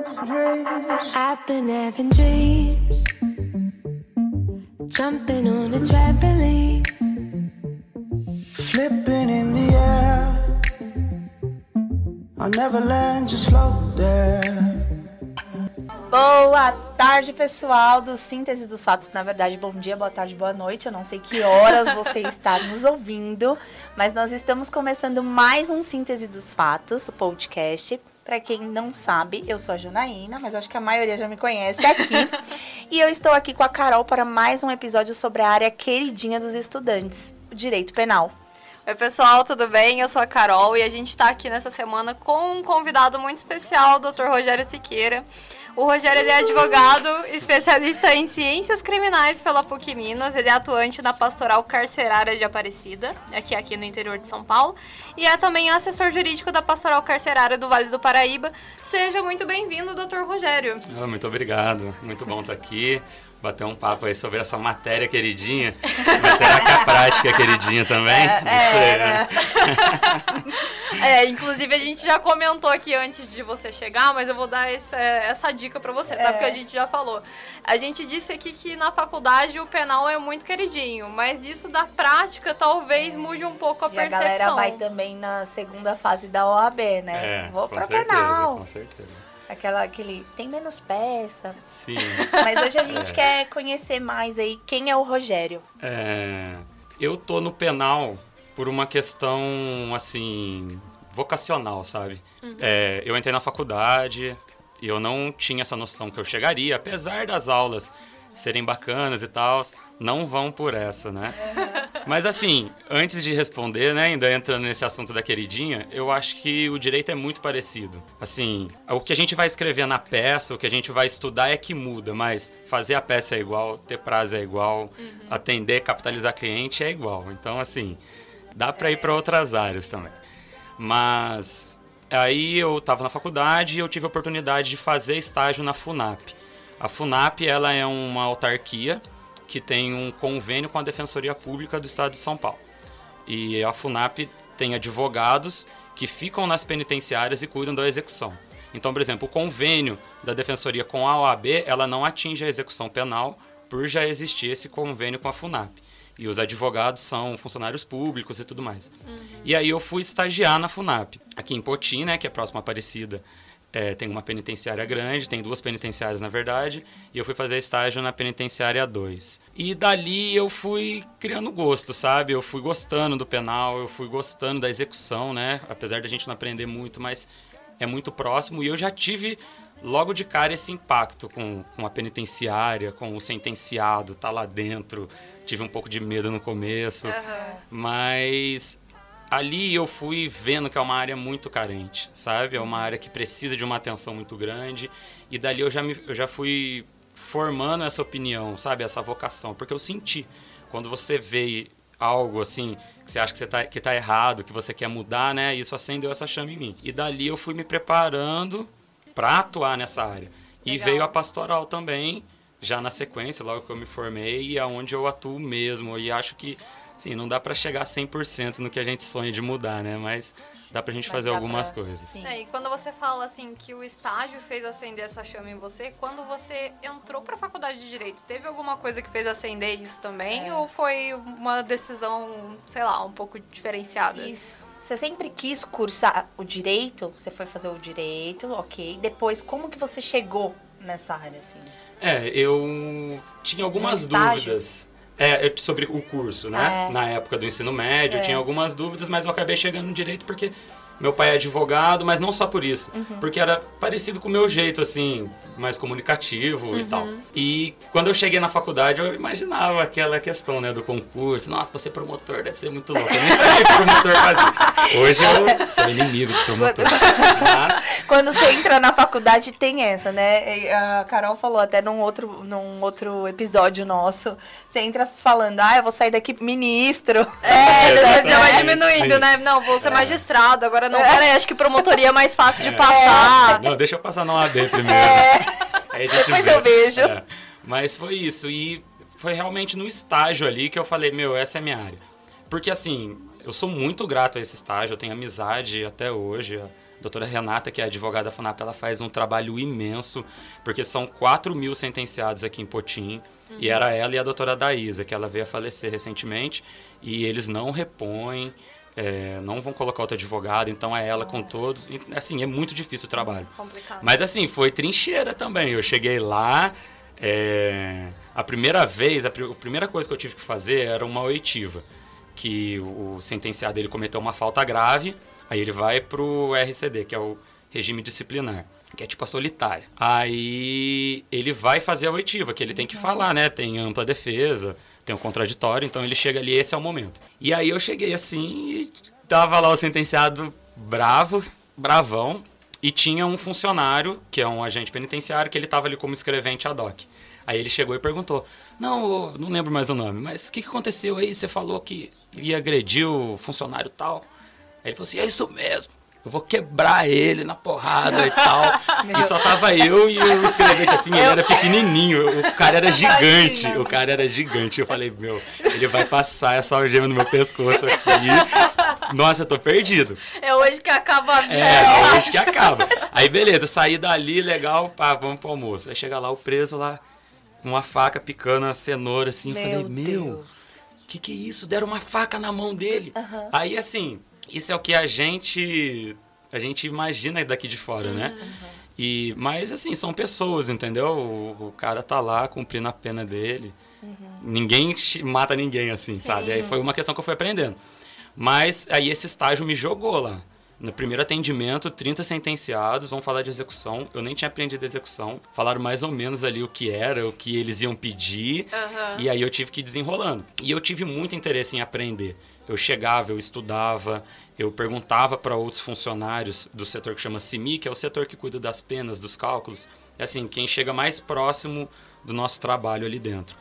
I've been having dreams, jumping on a trampoline, flipping in the air. I'll never land, just float there. Boa tarde, pessoal do Síntese dos Fatos. Na verdade, bom dia, boa tarde, boa noite. Eu não sei que horas você está nos ouvindo, mas nós estamos começando mais um Síntese dos Fatos, o podcast. Para quem não sabe, eu sou a Janaína, mas acho que a maioria já me conhece aqui. e eu estou aqui com a Carol para mais um episódio sobre a área queridinha dos estudantes, o direito penal. Oi, pessoal, tudo bem? Eu sou a Carol e a gente está aqui nessa semana com um convidado muito especial, o Dr. Rogério Siqueira. O Rogério é advogado, especialista em ciências criminais pela PUC Minas. Ele é atuante na pastoral carcerária de Aparecida, aqui, aqui no interior de São Paulo. E é também assessor jurídico da pastoral carcerária do Vale do Paraíba. Seja muito bem-vindo, doutor Rogério. Ah, muito obrigado. Muito bom estar aqui bater um papo aí sobre essa matéria queridinha. Mas será que a prática é queridinha também? É, Não sei, é, né? é, inclusive a gente já comentou aqui antes de você chegar, mas eu vou dar essa, essa dica para você, tá? É. Porque a gente já falou. A gente disse aqui que na faculdade o penal é muito queridinho, mas isso da prática talvez mude um pouco a e percepção. a galera vai também na segunda fase da OAB, né? É, Vou para penal. Com certeza. Aquela, aquele. Tem menos peça. Sim. Mas hoje a gente é. quer conhecer mais aí quem é o Rogério. É, eu tô no penal por uma questão, assim, vocacional, sabe? Uhum. É, eu entrei na faculdade e eu não tinha essa noção que eu chegaria, apesar das aulas serem bacanas e tal, não vão por essa, né? Mas assim, antes de responder, né, ainda entrando nesse assunto da queridinha, eu acho que o direito é muito parecido. Assim, o que a gente vai escrever na peça, o que a gente vai estudar é que muda, mas fazer a peça é igual, ter prazo é igual, uhum. atender, capitalizar cliente é igual. Então, assim, dá para ir para outras áreas também. Mas aí eu estava na faculdade e eu tive a oportunidade de fazer estágio na FUNAP. A FUNAP ela é uma autarquia que tem um convênio com a Defensoria Pública do Estado de São Paulo. E a FUNAP tem advogados que ficam nas penitenciárias e cuidam da execução. Então, por exemplo, o convênio da Defensoria com a OAB, ela não atinge a execução penal por já existir esse convênio com a FUNAP. E os advogados são funcionários públicos e tudo mais. Uhum. E aí eu fui estagiar na FUNAP, aqui em Poti, né, que é próximo a Aparecida, é, tem uma penitenciária grande, tem duas penitenciárias na verdade, e eu fui fazer estágio na penitenciária 2. E dali eu fui criando gosto, sabe? Eu fui gostando do penal, eu fui gostando da execução, né? Apesar da gente não aprender muito, mas é muito próximo. E eu já tive logo de cara esse impacto com, com a penitenciária, com o sentenciado, tá lá dentro. Tive um pouco de medo no começo, uhum. mas ali eu fui vendo que é uma área muito carente, sabe? É uma área que precisa de uma atenção muito grande. E dali eu já, me, eu já fui formando essa opinião, sabe? Essa vocação. Porque eu senti. Quando você vê algo assim, que você acha que, você tá, que tá errado, que você quer mudar, né? Isso acendeu essa chama em mim. E dali eu fui me preparando para atuar nessa área. E Legal. veio a pastoral também, já na sequência, logo que eu me formei, e aonde eu atuo mesmo. E acho que Sim, não dá para chegar 100% no que a gente sonha de mudar, né? Mas dá pra gente Mas fazer algumas pra... coisas. É, e quando você fala assim que o estágio fez acender essa chama em você, quando você entrou pra faculdade de direito, teve alguma coisa que fez acender isso também? É. Ou foi uma decisão, sei lá, um pouco diferenciada? Isso. Você sempre quis cursar o direito? Você foi fazer o direito, ok. Depois, como que você chegou nessa área, assim? É, eu tinha algumas dúvidas. É, sobre o curso, né? É. Na época do ensino médio, é. eu tinha algumas dúvidas, mas eu acabei chegando no direito porque meu pai é advogado, mas não só por isso. Uhum. Porque era parecido com o meu jeito, assim, mais comunicativo uhum. e tal. E quando eu cheguei na faculdade, eu imaginava aquela questão, né, do concurso. Nossa, pra ser promotor deve ser muito louco. Eu nem sabia que promotor fazia. Hoje eu sou inimigo dos promotores. Mas... Quando você entra na faculdade, tem essa, né? A Carol falou até num outro, num outro episódio nosso. Você entra falando, ah, eu vou sair daqui ministro. É, depois já vai diminuindo, né? Não, vou ser é. magistrado, agora não, é. peraí, acho que promotoria é mais fácil de é. passar. Não, deixa eu passar na OAB primeiro. É. Aí Mas vê. eu vejo. É. Mas foi isso. E foi realmente no estágio ali que eu falei, meu, essa é a minha área. Porque assim, eu sou muito grato a esse estágio, eu tenho amizade até hoje. A doutora Renata, que é advogada da FUNAP, ela faz um trabalho imenso, porque são 4 mil sentenciados aqui em Potim, e era ela e a doutora Daísa, que ela veio a falecer recentemente, e eles não repõem, é, não vão colocar outro advogado, então é ela com todos. E, assim, é muito difícil o trabalho. Complicado. Mas assim, foi trincheira também. Eu cheguei lá, é, a primeira vez, a, pri- a primeira coisa que eu tive que fazer era uma oitiva. Que o, o sentenciado ele cometeu uma falta grave, aí ele vai pro RCD, que é o regime disciplinar. Que é tipo a solitária. Aí ele vai fazer a oitiva, que ele tem que falar, né? Tem ampla defesa, tem o contraditório, então ele chega ali, esse é o momento. E aí eu cheguei assim e tava lá o sentenciado bravo, bravão, e tinha um funcionário, que é um agente penitenciário, que ele estava ali como escrevente ad hoc. Aí ele chegou e perguntou: Não, não lembro mais o nome, mas o que, que aconteceu aí? Você falou que ia agredir o funcionário tal. Aí ele falou assim: É isso mesmo. Eu vou quebrar ele na porrada e tal. e só tava eu e o escrevente assim, ele era pequenininho, o cara era gigante. O cara era gigante. Eu falei, meu, ele vai passar essa algema no meu pescoço aqui. Nossa, eu tô perdido. É hoje que acaba a vida. É, hoje que acaba. Aí beleza, saí dali, legal, pá, vamos pro almoço. Aí chega lá o preso lá, com uma faca picando a cenoura assim. eu Meu falei, meu, Deus. que que é isso? Deram uma faca na mão dele. Aí assim, isso é o que a gente a gente imagina daqui de fora, né? E mas assim, são pessoas, entendeu? O, o cara tá lá cumprindo a pena dele. Ninguém chi- mata ninguém assim, sabe? Aí foi uma questão que eu fui aprendendo. Mas aí esse estágio me jogou lá. No primeiro atendimento, 30 sentenciados, vamos falar de execução. Eu nem tinha aprendido execução. Falaram mais ou menos ali o que era, o que eles iam pedir. E aí eu tive que ir desenrolando. E eu tive muito interesse em aprender. Eu chegava, eu estudava, eu perguntava para outros funcionários do setor que chama CIMI, que é o setor que cuida das penas, dos cálculos. É assim, quem chega mais próximo do nosso trabalho ali dentro.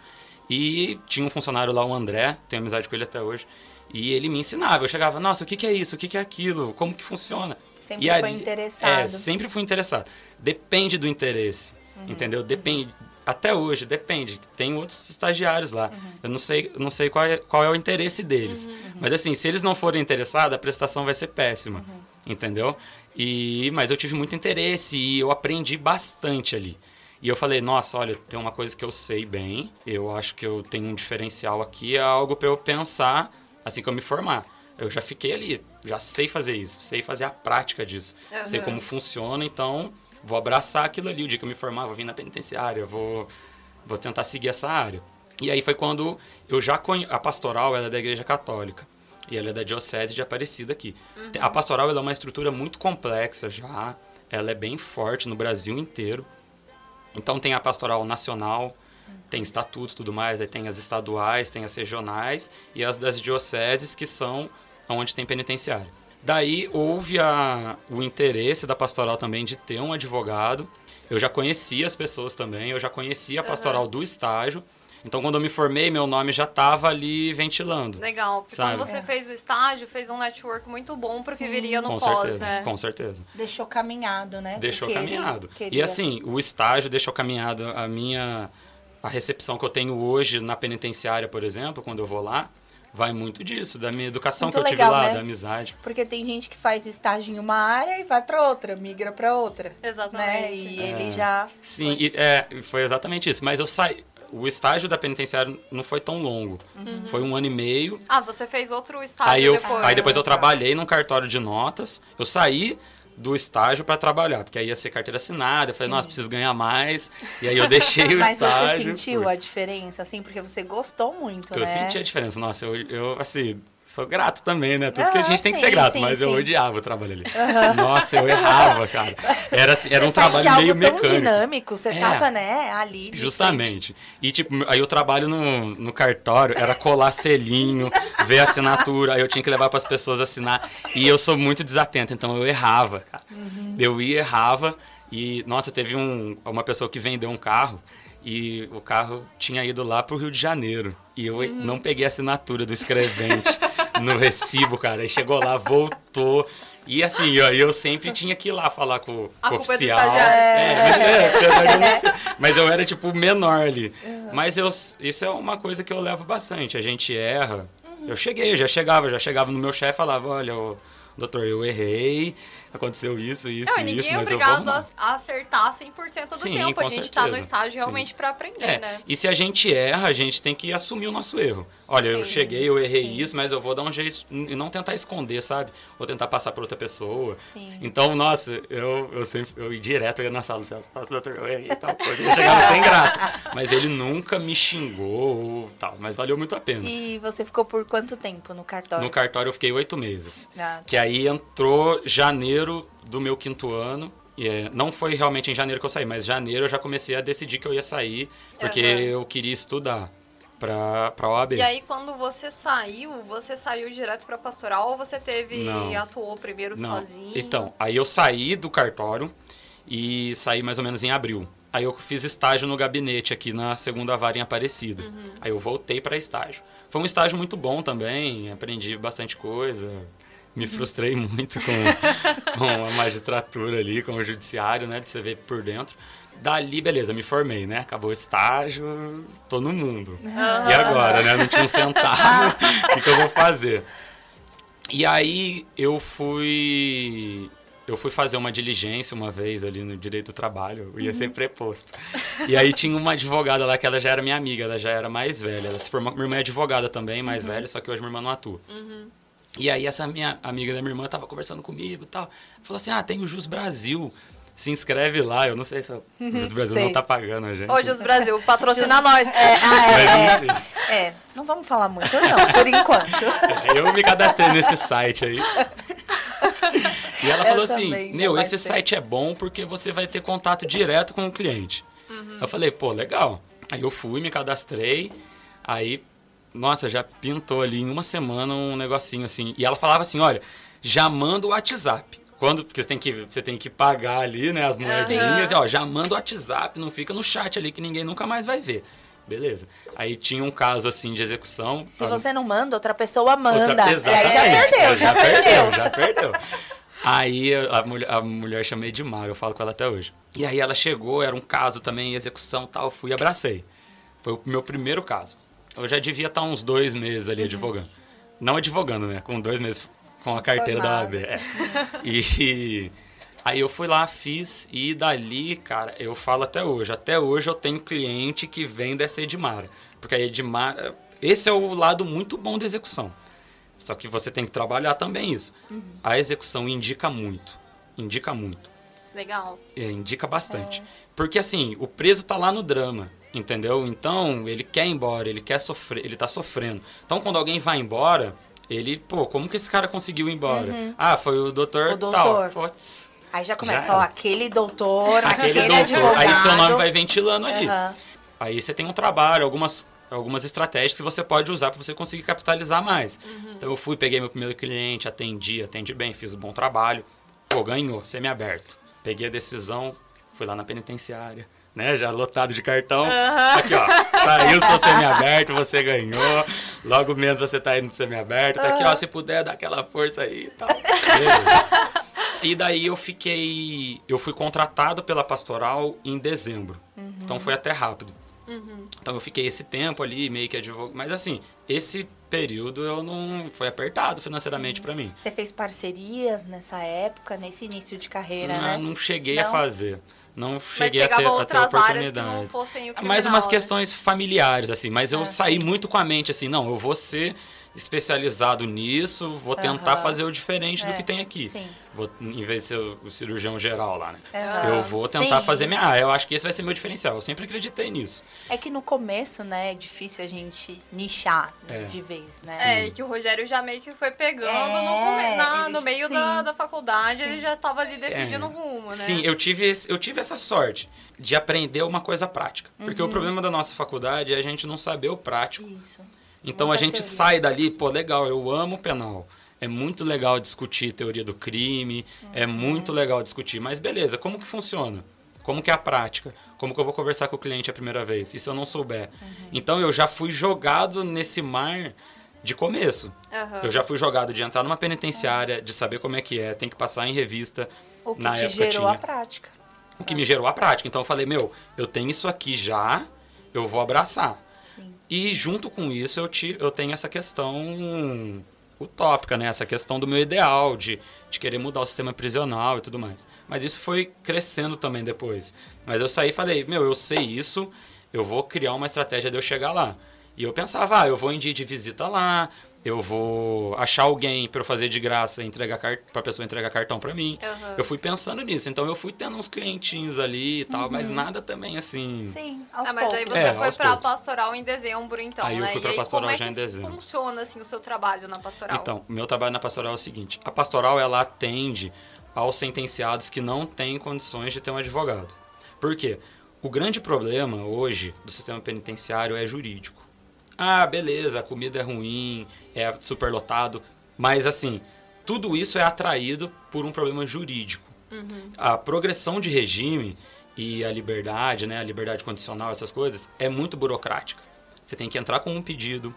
E tinha um funcionário lá, o André, tenho amizade com ele até hoje, e ele me ensinava. Eu chegava, nossa, o que, que é isso? O que, que é aquilo? Como que funciona? Sempre E foi ali- interessado. É, sempre fui interessado. Depende do interesse, Uhum. entendeu? Depende. Até hoje, depende. Tem outros estagiários lá. Uhum. Eu não sei, não sei qual, é, qual é o interesse deles. Mas assim, se eles não forem interessados, a prestação vai ser péssima. Uhum. Entendeu? E, mas eu tive muito interesse e eu aprendi bastante ali. E eu falei, nossa, olha, tem uma coisa que eu sei bem, eu acho que eu tenho um diferencial aqui, é algo para eu pensar assim que eu me formar. Eu já fiquei ali, já sei fazer isso, sei fazer a prática disso, sei como funciona, então vou abraçar aquilo ali. O dia que eu me formar, vou vir na penitenciária, vou, vou tentar seguir essa área. E aí foi quando eu já conhe... A pastoral ela é da Igreja Católica. E ela é da Diocese de Aparecida aqui. A pastoral ela é uma estrutura muito complexa já. Ela é bem forte no Brasil inteiro. Então tem a pastoral nacional, tem estatuto e tudo mais, aí tem as estaduais, tem as regionais e as das dioceses que são onde tem penitenciário. Daí houve a, o interesse da pastoral também de ter um advogado. Eu já conhecia as pessoas também, eu já conhecia a pastoral do estágio. Então quando eu me formei, meu nome já estava ali ventilando. Legal, porque Sabe? quando você fez o estágio, fez um network muito bom pro que Sim. viria no Com pós, certeza, né? com certeza. Deixou caminhado, né? Deixou Porque caminhado. queria- E assim, o estágio deixou caminhado a minha a recepção que eu tenho hoje na penitenciária, por exemplo, quando eu vou lá, vai muito disso, da minha educação Muito que eu legal, tive lá, né? da amizade. Porque tem gente que faz estágio em uma área e vai pra outra, migra pra outra. Exatamente. Né? E É. ele já. Sim, e, é, foi exatamente isso. Mas eu saí. O estágio da penitenciária não foi tão longo. Foi um ano e meio. Ah, você fez outro estágio Aí, eu, depois. aí depois eu trabalhei num cartório de notas. Eu saí do estágio para trabalhar, porque aí ia ser carteira assinada. Eu falei, Sim. nossa, preciso ganhar mais. E aí eu deixei o Mas estágio. você sentiu fui. a diferença, assim, porque você gostou muito, Eu né? senti a diferença. Nossa, eu, eu assim, sou grato também, né? Tudo que a Ah, gente tem que sim, ser grato, sim, mas eu sim. odiava o trabalho ali. Nossa, eu errava, cara. Era, assim, era um você trabalho meio tão mecânico. dinâmico, você É. tava, né, ali. de frente. Justamente. E, tipo, aí o trabalho no, no cartório era colar selinho, ver a assinatura, aí eu tinha que levar para as pessoas assinar. E eu sou muito desatento, então eu errava, cara. Uhum. Eu ia, errava, e, nossa, teve um, uma pessoa que vendeu um carro, e o carro tinha ido lá pro Rio de Janeiro. E eu Uhum. não peguei a assinatura do escrevente no recibo, cara. Aí chegou lá, voltou. E assim, ó, eu sempre tinha que ir lá falar com, com o é oficial. É, mas é, eu não ser- mas eu era tipo menor ali. Mas eu, isso é uma coisa que eu levo bastante. A gente erra. Eu cheguei, já chegava, já chegava no meu chefe e falava, olha, ô, doutor, eu errei. Aconteceu isso, isso Não, ninguém isso, é eu obrigado a acertar 100% do Sim, tempo. A gente tá no estágio Sim. realmente pra aprender, É, né? E se a gente erra, a gente tem que assumir o nosso erro. Olha, eu Sim. cheguei, eu errei isso, mas eu vou dar um jeito e não tentar esconder, sabe? Vou tentar passar para outra pessoa. Sim. Então, nossa, eu, eu sempre eu ia direto eu ia na sala do Celso, nossa, doutor, eu errei e tal coisa. Eu chegava sem graça. Mas ele nunca me xingou ou tal, mas valeu muito a pena. E você ficou por quanto tempo no cartório? No cartório eu fiquei oito meses. Ah, Que aí entrou janeiro do meu quinto ano. E é, não foi realmente em janeiro que eu saí, mas janeiro eu já comecei a decidir que eu ia sair, porque Aham. eu queria estudar pra, pra OAB. E aí, quando você saiu, você saiu direto pra pastoral ou você teve. Não. atuou primeiro Não. sozinho? Então, aí eu saí do cartório e saí mais ou menos em abril. Aí eu fiz estágio no gabinete aqui na segunda vara em Aparecida. Uhum. Aí eu voltei para estágio. Foi um estágio muito bom também, aprendi bastante coisa. Me Uhum. frustrei muito com, com a magistratura ali, com o judiciário, né, de você ver por dentro. Dali, beleza, me formei, né? Acabou o estágio, tô no mundo. E agora, né? Não tinha um centavo, o que, que eu vou fazer? E aí eu fui. Eu fui fazer uma diligência uma vez ali no direito do trabalho, eu ia ser preposto. E aí tinha uma advogada lá que ela já era minha amiga, ela já era mais velha. Ela se formou, minha irmã é advogada também, mais velha, só que hoje minha irmã não atua. E aí essa minha amiga da minha irmã tava conversando comigo e tal. Falou assim: "Ah, tem o Jus Brasil. Se inscreve lá". Eu não sei se o Jus Brasil Sei. não tá pagando a gente. Hoje os Brasil, patrocina nós. É, ah, é, é, é. Não vamos falar muito, não, por enquanto. Eu me cadastrei nesse site aí. E ela Eu falou assim: Meu, esse participei. site é bom porque você vai ter contato direto com o cliente. Eu falei: Pô, legal. Aí eu fui, me cadastrei. Aí, nossa, já pintou ali em uma semana um negocinho assim. E ela falava assim: Olha, já manda o WhatsApp. Quando, porque você tem que, você tem que pagar ali, né, as moedinhas, e, ó, já manda o WhatsApp, não fica no chat ali que ninguém nunca mais vai ver. Beleza. Aí tinha um caso assim de execução. Se a- você não manda, outra pessoa manda. Outra- e aí já perdeu, já, perdeu. Já perdeu. Aí a mulher, a mulher chamei de Mara, eu falo com ela até hoje. E aí ela chegou, era um caso também, execução e tal, fui e abracei. Foi o meu primeiro caso. Eu já devia estar uns dois meses ali advogando. Não advogando, né? Com dois meses com a carteira da OAB. É. E aí eu fui lá, fiz, e dali, cara, eu falo até hoje. Até hoje eu tenho cliente que vem dessa Edmara. Porque a Edmara. Esse é o lado muito bom da execução. Só que você tem que trabalhar também isso. A execução indica muito. Indica muito. Legal. É, indica bastante. Porque assim, o preso tá lá no drama, entendeu? Então, ele quer ir embora, ele quer sofrer, ele tá sofrendo. Então, quando alguém vai embora, ele, pô, como que esse cara conseguiu ir embora? Ah, foi o doutor, O tal. doutor. Putz, Aí já começa, Já ó, aquele doutor, aquele, aquele doutor. advogado. Aí seu nome vai ventilando ali. Aham. Aí você tem um trabalho, algumas, algumas estratégias que você pode usar para você conseguir capitalizar mais. Então eu fui, peguei meu primeiro cliente, atendi, atendi bem, fiz um bom trabalho. Pô, ganhou, semi-aberto. Peguei a decisão, fui lá na penitenciária, né? Já lotado de cartão. Aqui, ó. Saiu seu semi-aberto, você ganhou. Logo menos você tá indo pro semi-aberto. Tá aqui, ó, se puder, dá aquela força aí e tal. E daí eu fiquei. Eu fui contratado pela pastoral em dezembro. Então foi até rápido. Então eu fiquei esse tempo ali, meio que advogado. Mas assim, esse período eu não. Foi apertado financeiramente pra mim. Você fez parcerias nessa época, nesse início de carreira, Ah, né? Não cheguei a Não? fazer. Não Mas cheguei a ter, pegava a ter outras áreas que não fossem o criminal, Mais umas né? questões familiares, assim. Mas eu Ah, saí muito com a mente assim, não, eu vou ser especializado nisso, vou tentar Aham. fazer o diferente do É, que tem aqui. sim. Vou, em vez de ser o, cirurgião geral lá, né? Aham. Eu vou tentar Sim. fazer minha. Ah, eu acho que esse vai ser meu diferencial. Eu sempre acreditei nisso. É que no começo, né, é difícil a gente nichar É. de vez, né? É, e que o Rogério já meio que foi pegando É, no, na- ele- no meio sim. da, da faculdade, ele já tava ali decidindo É. o rumo, né? Sim, eu tive, esse- eu tive essa sorte de aprender uma coisa prática. Porque Uhum. o problema da nossa faculdade é a gente não saber o prático. Isso. Então Muita a gente teoria. sai dali, pô, legal, eu amo penal. É muito legal discutir teoria do crime, é Uhum. muito legal discutir. Mas beleza, como que funciona? Como que é a prática? Como que eu vou conversar com o cliente a primeira vez? E se eu não souber? Uhum. Então eu já fui jogado nesse mar de começo. Aham. Eu já fui jogado de entrar numa penitenciária, de saber como é que é, tem que passar em revista. O que Na te época gerou tinha. a prática. O que me gerou a prática. Então eu falei, meu, eu tenho isso aqui já, eu vou abraçar. E junto com isso eu, ti, eu tenho essa questão utópica, né? Essa questão do meu ideal, de, de querer mudar o sistema prisional e tudo mais. Mas isso foi crescendo também depois. Mas eu saí e falei, meu, eu sei isso, eu vou criar uma estratégia de eu chegar lá. E eu pensava, ah, eu vou em dia de visita lá, eu vou achar alguém para eu fazer de graça, entregar para a pessoa entregar cartão para mim. Uhum. Eu fui pensando nisso, então eu fui tendo uns clientinhos ali e tal, mas nada também assim. Sim, aos Ah, mas aí poucos. você É, foi pra poucos. pastoral em dezembro, então, Aí eu né? fui e pra aí, pastoral como é já que em dezembro. funciona, assim, o seu trabalho na pastoral? Então, o meu trabalho na pastoral é o seguinte: a pastoral ela atende aos sentenciados que não têm condições de ter um advogado. Por quê? O grande problema hoje do sistema penitenciário é jurídico. Ah, beleza, a comida é ruim, é superlotado, mas assim, tudo isso é atraído por um problema jurídico. A progressão de regime e a liberdade, né, a liberdade condicional, essas coisas, é muito burocrática. Você tem que entrar com um pedido,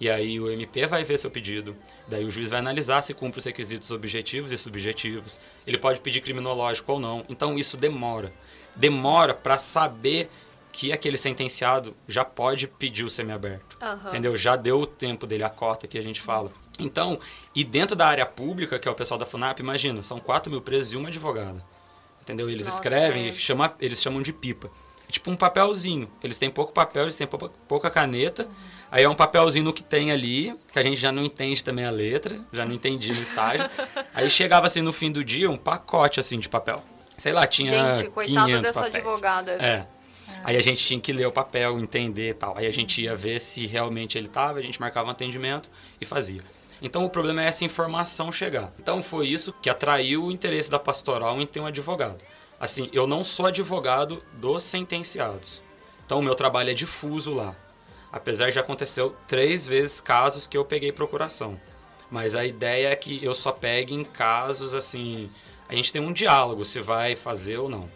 e aí o MP vai ver seu pedido, daí o juiz vai analisar se cumpre os requisitos objetivos e subjetivos. Ele pode pedir criminológico ou não. Então isso demora. Demora para saber que aquele sentenciado já pode pedir o semiaberto. Aham. Entendeu? Já deu o tempo dele, a cota que a gente fala. Então, e dentro da área pública, que é o pessoal da FUNAP, imagina, são 4 mil presos e uma advogada. Entendeu? Eles Nossa, escrevem, é. chama, eles chamam de pipa. É tipo um papelzinho. Eles têm pouco papel, eles têm pouca, pouca caneta. Aí é um papelzinho no que tem ali, que a gente já não entende também a letra, já não entendi no estágio. Aí chegava assim no fim do dia um pacote assim de papel. Sei lá, tinha Gente, coitada 500 dessa papéis. advogada. É. Aí a gente tinha que ler o papel, entender e tal. Aí a gente ia ver se realmente ele estava, a gente marcava um atendimento e fazia. Então o problema é essa informação chegar. Então foi isso que atraiu o interesse da pastoral em ter um advogado. Assim, eu não sou advogado dos sentenciados. Então o meu trabalho é difuso lá. Apesar de aconteceu três vezes casos que eu peguei procuração. Mas a ideia é que eu só pegue em casos assim. A gente tem um diálogo se vai fazer ou não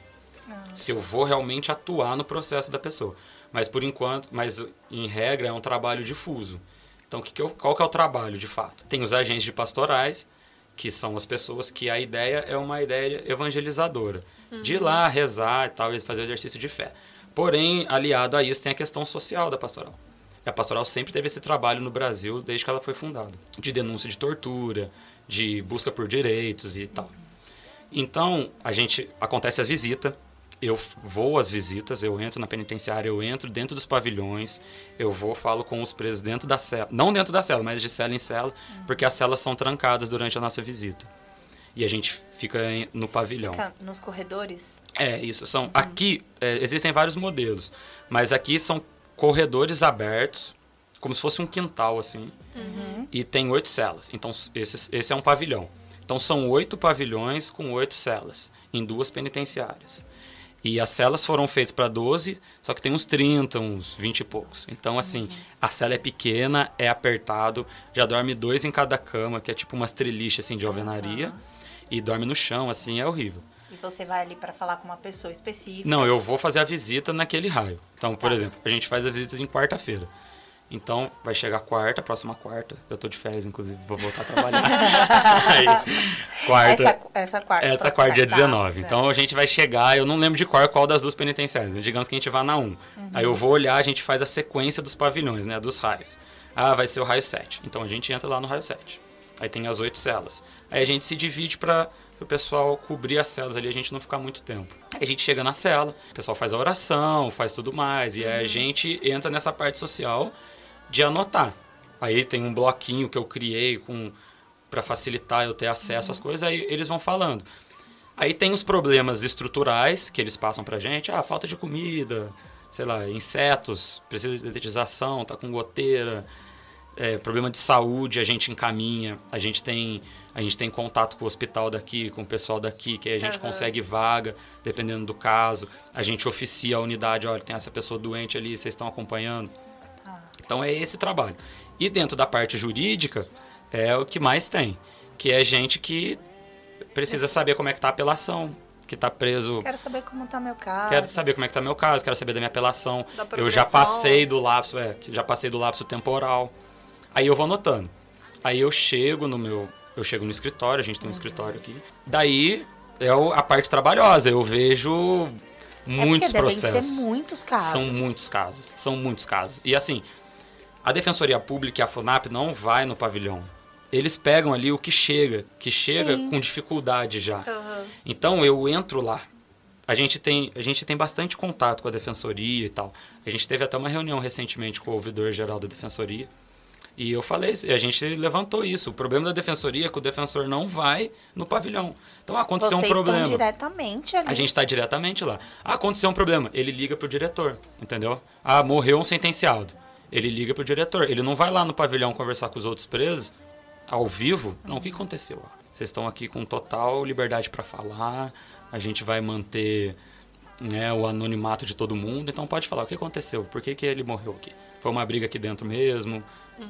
se eu vou realmente atuar no processo da pessoa. Mas por enquanto, mas em regra é um trabalho difuso. Então, que que eu- qual que é o trabalho de fato? Tem os agentes de pastorais, que são as pessoas que a ideia é uma ideia evangelizadora. De ir lá rezar e tal, e fazer exercício de fé. Porém, aliado a isso, tem a questão social da pastoral. E a pastoral sempre teve esse trabalho no Brasil desde que ela foi fundada. De denúncia de tortura, de busca por direitos e tal. Então, a gente acontece a visita, eu vou às visitas, eu entro na penitenciária, eu entro dentro dos pavilhões, eu vou, falo com os presos dentro da cela, não dentro da cela, mas de cela em cela, porque as celas são trancadas durante a nossa visita. E a gente fica em- no pavilhão. Fica Nos corredores. É, isso. São, Aqui é, existem vários modelos, mas aqui são corredores abertos, como se fosse um quintal, assim. E tem oito celas. Então, esse, esse é um pavilhão. Então, são oito pavilhões com oito celas, em duas penitenciárias. E as celas foram feitas para 12, só que tem uns 30, uns 20 e poucos. Então, assim, a cela é pequena, é apertado, já dorme dois em cada cama, que é tipo umas treliches, assim, de alvenaria. E dorme no chão, assim, é horrível. E você vai ali pra falar com uma pessoa específica. Não, eu vou fazer a visita naquele raio. Então, por Tá. exemplo, a gente faz a visita em quarta-feira. Então, vai chegar quarta, próxima quarta. Eu tô de férias, inclusive, vou voltar a trabalhar. Aí, quarta. Essa, essa quarta. Essa quarta, dia tá, 19. tá. Então a gente vai chegar, eu não lembro de qual, qual das duas penitenciárias. mas Digamos que a gente vá na 1. Aí eu vou olhar, a gente faz a sequência dos pavilhões, né? Dos raios. Ah, vai ser o raio 7. Então a gente entra lá no raio 7. Aí tem as oito celas. Aí a gente se divide para o pessoal cobrir as celas ali, a gente não ficar muito tempo. Aí a gente chega na cela, o pessoal faz a oração, faz tudo mais. E aí a gente entra nessa parte social de anotar. Aí tem um bloquinho que eu criei com para facilitar eu ter acesso às coisas, aí eles vão falando. Aí tem os problemas estruturais que eles passam pra gente, ah, falta de comida, sei lá, insetos, precisa de detetização, tá com goteira, é, problema de saúde, a gente encaminha, a gente tem a gente tem contato com o hospital daqui, com o pessoal daqui, que aí a gente Aham. consegue vaga, dependendo do caso. A gente oficia a unidade, olha, tem essa pessoa doente ali, vocês estão acompanhando. Então é esse trabalho. E dentro da parte jurídica é o que mais tem, que é gente que precisa saber como é que tá a apelação, que tá preso. Quero saber como tá meu caso. Quero saber como é que tá meu caso, quero saber da minha apelação. Da Eu já passei do lapso, é, já passei do lapso temporal. Aí eu vou anotando. Aí eu chego no meu, eu chego no escritório, a gente tem um escritório aqui. Daí é a parte trabalhosa, eu vejo muitos é porque devem processos. ser muitos casos. São muitos casos, são muitos casos. E assim, a Defensoria Pública e a FUNAP não vai no pavilhão. eles pegam ali o que chega, que chega Sim. com dificuldade já. Aham. Então eu entro lá. A gente, tem, a gente tem bastante contato com a defensoria e tal. A gente teve até uma reunião recentemente com o ouvidor geral da defensoria. E eu falei, e a gente levantou isso. O problema da defensoria é que o defensor não vai no pavilhão. Então aconteceu Vocês um problema. estão diretamente ali. A gente está diretamente lá. Ah, aconteceu um problema. Ele liga pro diretor, entendeu? Ah, morreu um sentenciado. Ele liga pro diretor. Ele não vai lá no pavilhão conversar com os outros presos ao vivo. Não, o que aconteceu? Vocês estão aqui com total liberdade para falar. A gente vai manter né, o anonimato de todo mundo. Então pode falar o que aconteceu, por que, que ele morreu aqui? Foi uma briga aqui dentro mesmo,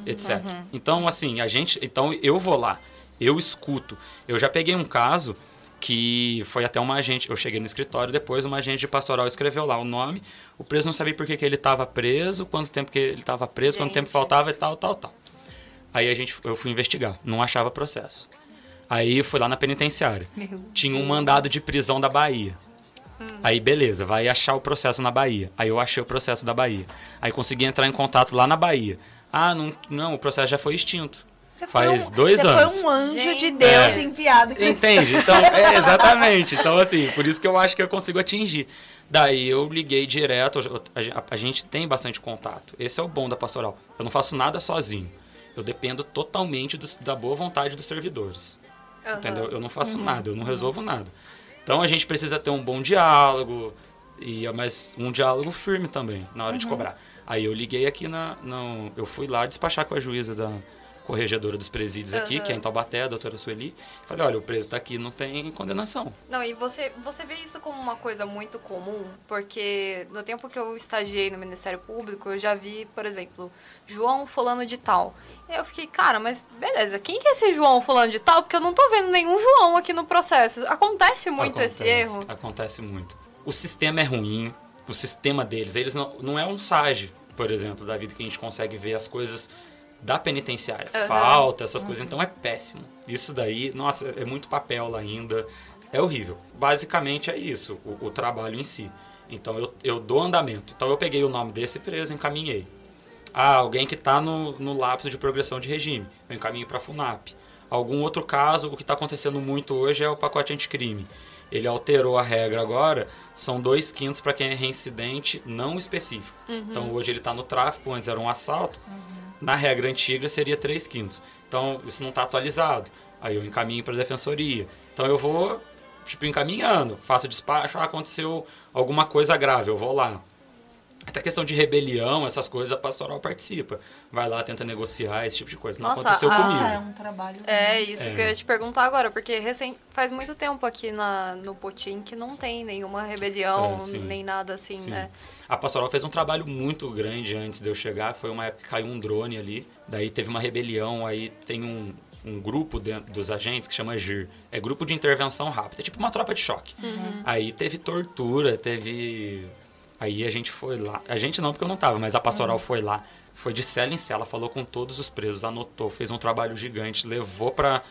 etc. Então assim, a gente, então eu vou lá, eu escuto. Eu já peguei um caso que foi até uma agente, eu cheguei no escritório, depois uma agente de pastoral escreveu lá o nome, o preso não sabia por que, que ele estava preso, quanto tempo que ele estava preso, quanto tempo Gente. faltava e tal, tal, tal. Aí a gente, eu fui investigar, não achava processo. Aí fui lá na penitenciária. Tinha um mandado de prisão da Bahia. Aí beleza, vai achar o processo na Bahia. Aí eu achei o processo da Bahia. Aí consegui entrar em contato lá na Bahia. Ah, não, não o processo já foi extinto. Você foi Faz um- dois você anos. foi um anjo de Gente. Deus É. enviado. isso. Entende? Então, é, exatamente. Então, assim, por isso que eu acho que eu consigo atingir. Daí eu liguei direto, a, a gente tem bastante contato. Esse é o bom da pastoral. Eu não faço nada sozinho. Eu dependo totalmente dos- da boa vontade dos servidores. Aham. Entendeu? Eu não faço nada, eu não resolvo nada. Então a gente precisa ter um bom diálogo, e mas um diálogo firme também, na hora de cobrar. Aí eu liguei aqui na. Não, eu fui lá despachar com a juíza da corregedora dos presídios aqui, Aham. que é em Taubaté, a doutora Sueli. Falei, olha, o preso está aqui, não tem condenação. Não, e você, você vê isso como uma coisa muito comum, porque no tempo que eu estagiei no Ministério Público, eu já vi, por exemplo, João fulano de tal. E eu fiquei, cara, mas beleza, quem que é esse João fulano de tal? Porque eu não tô vendo nenhum João aqui no processo. Acontece muito esse Acontece, erro. Acontece muito. O sistema é ruim, o sistema deles, eles não, não é um SAGE, por exemplo, da vida que a gente consegue ver as coisas da penitenciária. Aham. Falta, essas coisas, então é péssimo. Isso daí, nossa, é muito papel lá ainda, é horrível. Basicamente é isso, o, o trabalho em si. Então eu, eu dou andamento. Então eu peguei o nome desse preso e encaminhei. Ah, alguém que está no, no lapso de progressão de regime, eu encaminho para a FUNAP. Algum outro caso, o que está acontecendo muito hoje é o pacote anticrime. Ele alterou a regra agora, são dois quintos para quem é reincidente não específico. Então hoje ele está no tráfico, antes era um assalto. Na regra antiga seria três quintos. Então isso não está atualizado. Aí eu encaminho para a defensoria. Então eu vou, tipo, encaminhando. Faço despacho, ah, aconteceu alguma coisa grave, eu vou lá. Até questão de rebelião, essas coisas, a pastoral participa. Vai lá, tenta negociar, esse tipo de coisa. Não Nossa, aconteceu a- comigo. Nossa, é um trabalho. É isso É. que eu ia te perguntar agora, porque recém, faz muito tempo aqui na, no Potim que não tem nenhuma rebelião, É, nem nada assim, Sim. né? A pastoral fez um trabalho muito grande antes de eu chegar. Foi uma época que caiu um drone ali. Daí teve uma rebelião. Aí tem um, um grupo dentro dos agentes que chama GIR. É Grupo de Intervenção Rápida. É tipo uma tropa de choque. Aí teve tortura, teve. Aí a gente foi lá. A gente não, porque eu não tava, mas a pastoral foi lá. Foi de cela em cela, falou com todos os presos, anotou, fez um trabalho gigante, levou pra,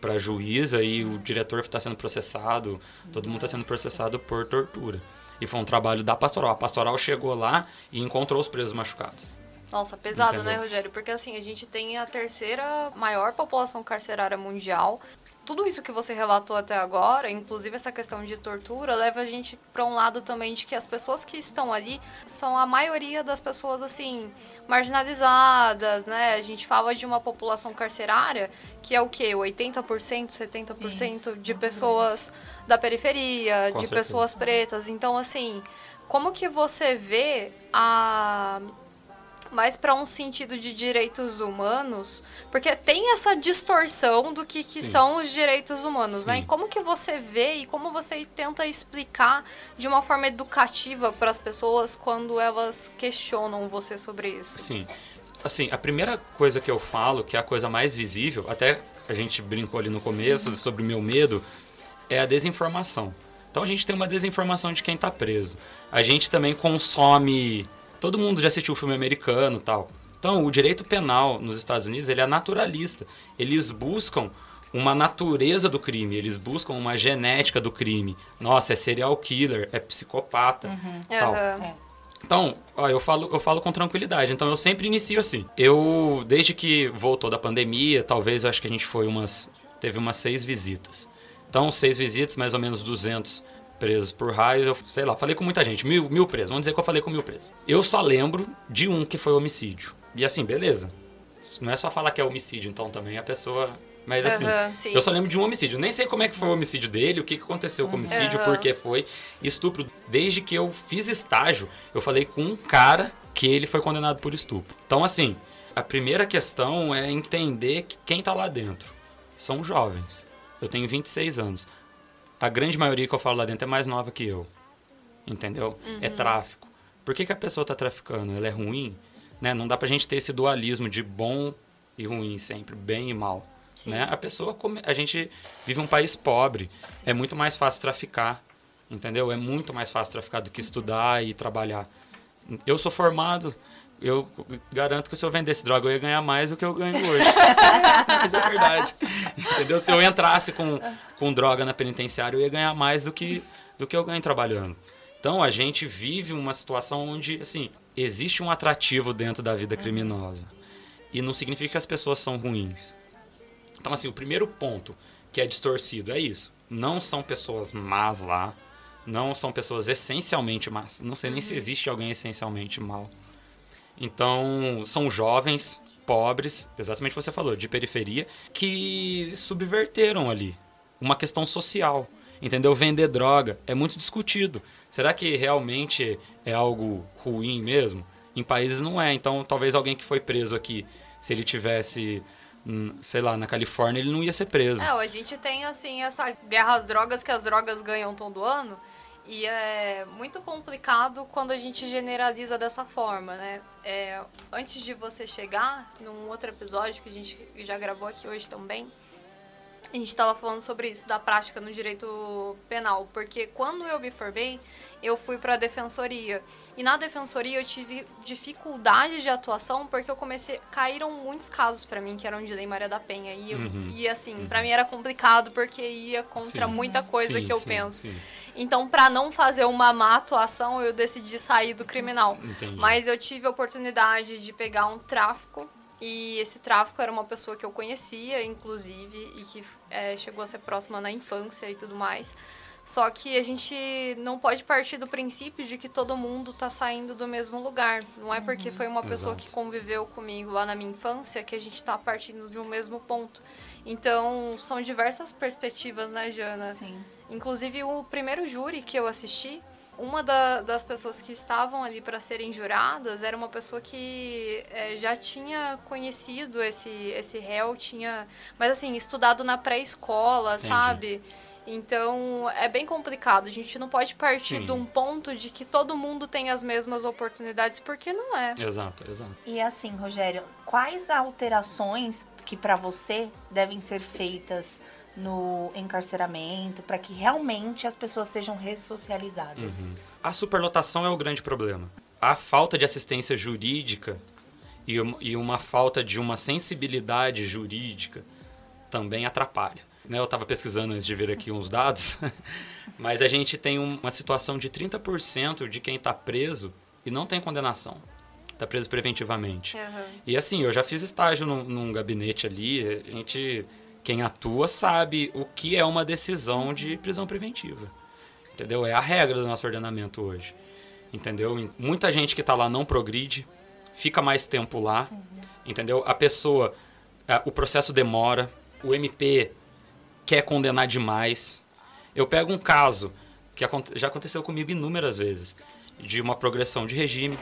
pra juíza e o diretor está sendo processado. Todo mundo está sendo processado por tortura. E foi um trabalho da pastoral. A pastoral chegou lá e encontrou os presos machucados. Nossa, pesado, né, Entendeu? Rogério? Porque assim, a gente tem a terceira maior população carcerária mundial. Tudo isso que você relatou até agora, inclusive essa questão de tortura, leva a gente para um lado também de que as pessoas que estão ali são a maioria das pessoas assim marginalizadas, né? A gente fala de uma população carcerária que é o quê? 80%, 70% Isso, de pessoas da periferia, Com de certeza. pessoas pretas. Então, assim, como que você vê a mais para um sentido de direitos humanos, porque tem essa distorção do que, que são os direitos humanos, né? Sim. E como que você vê e como você tenta explicar de uma forma educativa para as pessoas quando elas questionam você sobre isso? Sim. Assim, a primeira coisa que eu falo, que é a coisa mais visível, até a gente brincou ali no começo sobre o meu medo, é a desinformação. Então a gente tem uma desinformação de quem está preso. A gente também consome. Todo mundo já assistiu o filme americano e tal. Então, o direito penal nos Estados Unidos ele é naturalista. Eles buscam uma natureza do crime, eles buscam uma genética do crime. Nossa, é serial killer, é psicopata, tal. Aham. É. Então, ó, eu falo, eu falo com tranquilidade. Então eu sempre inicio assim. Eu, desde que voltou da pandemia, talvez eu acho que a gente foi umas. Teve umas seis visitas. Então, seis visitas, mais ou menos 200 presos por raio. Eu, sei lá, falei com muita gente. Mil, mil presos. Vamos dizer que eu falei com mil presos. Eu só lembro de um que foi homicídio. E assim, beleza. Não é só falar que é homicídio, então também a pessoa. Mas assim, sim. eu só lembro de um homicídio. Nem sei como é que foi o homicídio dele, o que que aconteceu com o homicídio, Aham. por que foi. Estupro. Desde que eu fiz estágio, eu falei com um cara que ele foi condenado por estupro. Então, assim, a primeira questão é entender que quem tá lá dentro são jovens. Eu tenho 26 anos. A grande maioria que eu falo lá dentro é mais nova que eu. Entendeu? É tráfico. Por que, que a pessoa tá traficando? Ela é ruim? Né? Não dá pra gente ter esse dualismo de bom e ruim sempre, bem e mal. Sim. Né? A pessoa, come- a gente vive um país pobre, é muito mais fácil traficar, entendeu? É muito mais fácil traficar do que estudar e trabalhar. Eu sou formado, eu garanto que se eu vendesse droga eu ia ganhar mais do que eu ganho hoje. Mas é verdade. Entendeu? Se eu entrasse com, com droga na penitenciária, eu ia ganhar mais do que, do que eu ganho trabalhando. Então a gente vive uma situação onde, assim, existe um atrativo dentro da vida criminosa. E não significa que as pessoas são ruins. Então, assim, o primeiro ponto que é distorcido é isso. Não são pessoas más lá. Não são pessoas essencialmente más. Não sei nem se existe alguém essencialmente mal. Então, são jovens, pobres, exatamente o que você falou, de periferia, que subverteram ali uma questão social. Entendeu? Vender droga é muito discutido. Será que realmente é algo ruim mesmo? Em países não é. Então, talvez alguém que foi preso aqui, se ele tivesse, hum, sei lá, na Califórnia, ele não ia ser preso. É, a gente tem, assim, essa guerra às drogas que as drogas ganham todo ano. E é muito complicado quando a gente generaliza dessa forma, né? É, antes de você chegar, num outro episódio que a gente já gravou aqui hoje também, a gente estava falando sobre isso, da prática no direito penal. Porque quando eu me formei, eu fui para a defensoria. E na defensoria eu tive dificuldade de atuação porque eu comecei. Caíram muitos casos para mim que eram de Lei Maria da Penha. E, eu- Uhum. e assim, para mim era complicado porque ia contra Sim. muita coisa Sim, que eu sim, penso. Então, para não fazer uma má atuação, eu decidi sair do criminal. Entendi. Mas eu tive a oportunidade de pegar um tráfico. E esse tráfico era uma pessoa que eu conhecia, inclusive, e que é, chegou a ser próxima na infância e tudo mais. Só que a gente não pode partir do princípio de que todo mundo tá saindo do mesmo lugar. Não é porque foi uma pessoa Exato. que conviveu comigo lá na minha infância que a gente tá partindo de um mesmo ponto. Então, são diversas perspectivas, né, Jana? Sim. Inclusive, o primeiro júri que eu assisti, uma da- das pessoas que estavam ali para serem juradas era uma pessoa que eh, já tinha conhecido esse, esse réu, tinha, mas assim, estudado na pré-escola, sabe? Então, é bem complicado. A gente não pode partir Sim. de um ponto de que todo mundo tem as mesmas oportunidades, porque não é. Exato, exato. E assim, Rogério, quais alterações que para você devem ser feitas no encarceramento para que realmente as pessoas sejam ressocializadas? A superlotação é o grande problema. A falta de assistência jurídica e e uma falta de uma sensibilidade jurídica também atrapalha. Né, Eu estava pesquisando antes de vir aqui uns dados, mas a gente tem um- uma situação de 30% de quem está preso e não tem condenação. Está preso preventivamente. Aham. E assim, eu já fiz estágio num, num gabinete ali, a gente, quem atua sabe o que é uma decisão de prisão preventiva. Entendeu? É a regra do nosso ordenamento hoje. Entendeu? Muita gente que está lá não progride, fica mais tempo lá. Entendeu? A pessoa, ah, o processo demora, o MP quer condenar demais. Eu pego um caso que já aconteceu comigo inúmeras vezes, de uma progressão de regime,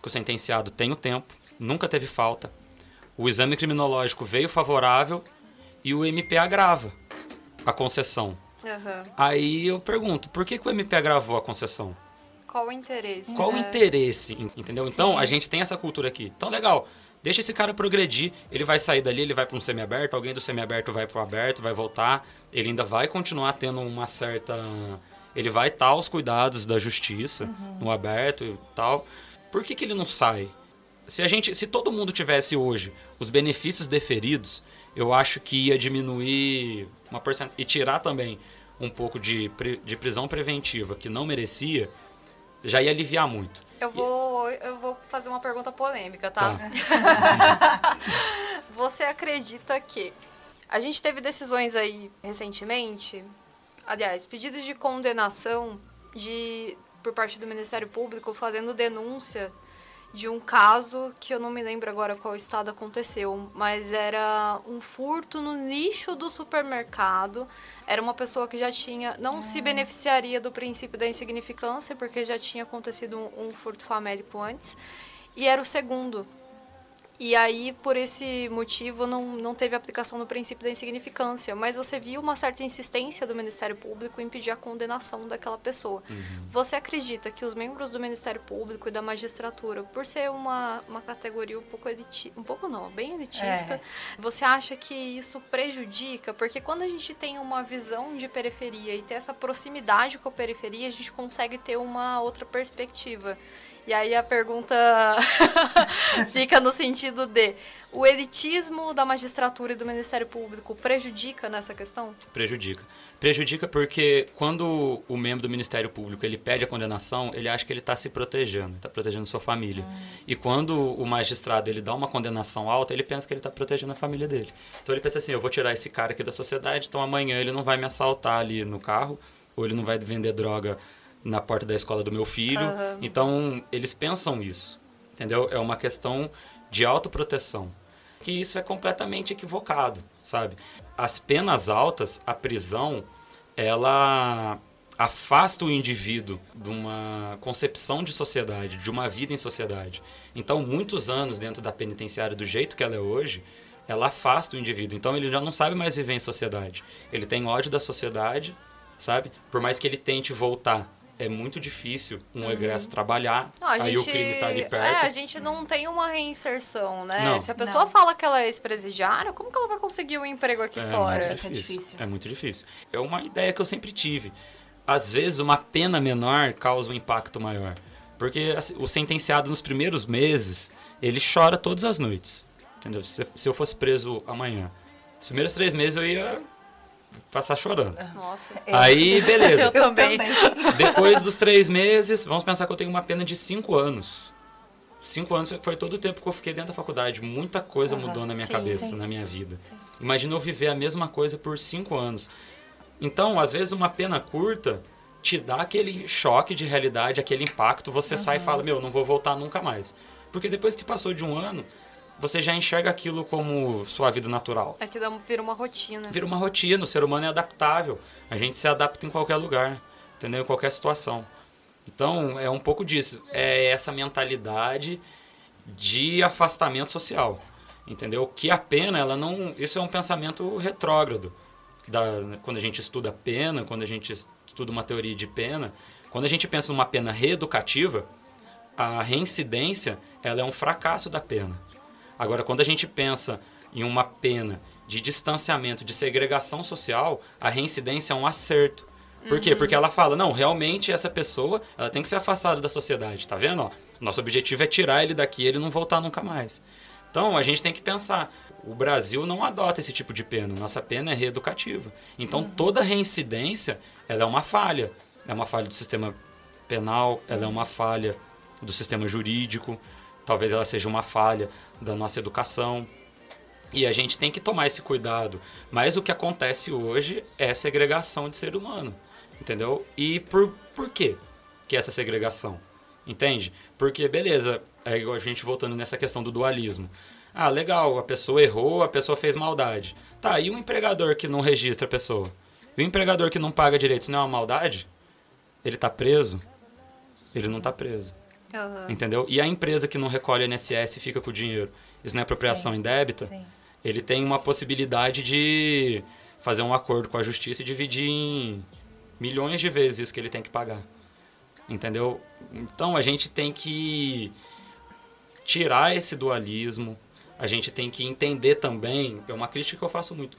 que o sentenciado tem o tempo, nunca teve falta. O exame criminológico veio favorável e o MP agrava a concessão. Aham. Aí eu pergunto, por que, que o MP agravou a concessão? Qual o interesse? Qual o né? interesse? en- Entendeu? Então, a gente tem essa cultura aqui. Então, legal. Deixa esse cara progredir. Ele vai sair dali, ele vai para um semiaberto, alguém do semiaberto vai para o aberto, vai voltar. Ele ainda vai continuar tendo uma certa. Ele vai estar aos cuidados da justiça, no aberto e tal. Por que, que ele não sai? Se a gente, se todo mundo tivesse hoje os benefícios deferidos, eu acho que ia diminuir uma porcentagem e tirar também um pouco de, de prisão preventiva que não merecia, já ia aliviar muito. Eu vou, eu vou fazer uma pergunta polêmica, tá? Você acredita que a gente teve decisões aí recentemente, aliás, pedidos de condenação de por parte do Ministério Público fazendo denúncia de um caso que eu não me lembro agora qual estado aconteceu, mas era um furto no lixo do supermercado. Era uma pessoa que já tinha, não se beneficiaria do princípio da insignificância, porque já tinha acontecido um, um furto famélico antes, e era o segundo. E aí, por esse motivo, não, não teve aplicação no princípio da insignificância. Mas você viu uma certa insistência do Ministério Público em pedir a condenação daquela pessoa. Você acredita que os membros do Ministério Público e da magistratura, por ser uma, uma categoria um pouco elitista, um pouco não, bem elitista, É. você acha que isso prejudica? Porque quando a gente tem uma visão de periferia e ter essa proximidade com a periferia, a gente consegue ter uma outra perspectiva. E aí a pergunta fica no sentido de o elitismo da magistratura e do Ministério Público prejudica nessa questão? Prejudica. Prejudica porque quando o membro do Ministério Público ele pede a condenação, ele acha que ele está se protegendo, está protegendo sua família. E quando o magistrado ele dá uma condenação alta, ele pensa que ele está protegendo a família dele. Então ele pensa assim, eu vou tirar esse cara aqui da sociedade, então amanhã ele não vai me assaltar ali no carro, ou ele não vai vender droga na porta da escola do meu filho. Então eles pensam isso, entendeu? É uma questão de autoproteção que isso é completamente equivocado, sabe? As penas altas, a prisão, ela afasta o indivíduo de uma concepção de sociedade, de uma vida em sociedade. Então, muitos anos dentro da penitenciária do jeito que ela é hoje, ela afasta o indivíduo. Então, ele já não sabe mais viver em sociedade. Ele tem ódio da sociedade, sabe? Por mais que ele tente voltar, é muito difícil um egresso trabalhar. Não, a aí gente, o crime tá ali É, perto. a gente não tem uma reinserção, né? Não. Se a pessoa Não. fala que ela é ex-presidiária, como que ela vai conseguir um emprego aqui É fora? muito Fica difícil. difícil. É muito difícil. É uma ideia que eu sempre tive. Às vezes, uma pena menor causa um impacto maior. Porque assim, o sentenciado nos primeiros meses, ele chora todas as noites. Entendeu? Se, se eu fosse preso amanhã, os primeiros três meses eu ia passar chorando. Nossa. Aí, beleza. Eu também. Depois dos três meses, vamos pensar que eu tenho uma pena de cinco anos. Cinco anos foi todo o tempo que eu fiquei dentro da faculdade. Muita coisa mudou na minha Sim, cabeça, sim. na minha vida. Sim. Imagina eu viver a mesma coisa por cinco anos. Então, às vezes, uma pena curta te dá aquele choque de realidade, aquele impacto. Você sai e fala, meu, não vou voltar nunca mais. Porque depois que passou de um ano, você já enxerga aquilo como sua vida natural. É que dá- vira uma rotina. Vira uma rotina, o ser humano é adaptável. A gente se adapta em qualquer lugar, entendeu? Em qualquer situação. Então, é um pouco disso. É essa mentalidade de afastamento social, entendeu? Que a pena, ela não... Isso é um pensamento retrógrado. Da, quando a gente estuda pena, quando a gente estuda uma teoria de pena, quando a gente pensa numa pena reeducativa, a reincidência, ela é um fracasso da pena. Agora, quando a gente pensa em uma pena de distanciamento, de segregação social, a reincidência é um acerto. Por quê? Porque ela fala, não, realmente essa pessoa, ela tem que ser afastada da sociedade, tá vendo? Ó, nosso objetivo é tirar ele daqui e ele não voltar nunca mais. Então, a gente tem que pensar, o Brasil não adota esse tipo de pena, nossa pena é reeducativa. Então, toda reincidência, ela é uma falha. É uma falha do sistema penal, ela é uma falha do sistema jurídico, talvez ela seja uma falha da nossa educação. E a gente tem que tomar esse cuidado. Mas o que acontece hoje é segregação de ser humano. Entendeu? E por, por quê que é essa segregação? Entende? Porque, beleza, é igual a gente voltando nessa questão do dualismo. Ah, legal, a pessoa errou, a pessoa fez maldade. Tá, e o empregador que não registra a pessoa? E o empregador que não paga direitos não é uma maldade? Ele tá preso? Ele não tá preso. Aham. Entendeu? E a empresa que não recolhe INSS e fica com o dinheiro, isso não é apropriação Sim, indébita? sim. Ele tem uma possibilidade de fazer um acordo com a justiça e dividir em milhões de vezes isso que ele tem que pagar. Entendeu? Então a gente tem que tirar esse dualismo, a gente tem que entender também, é uma crítica que eu faço muito,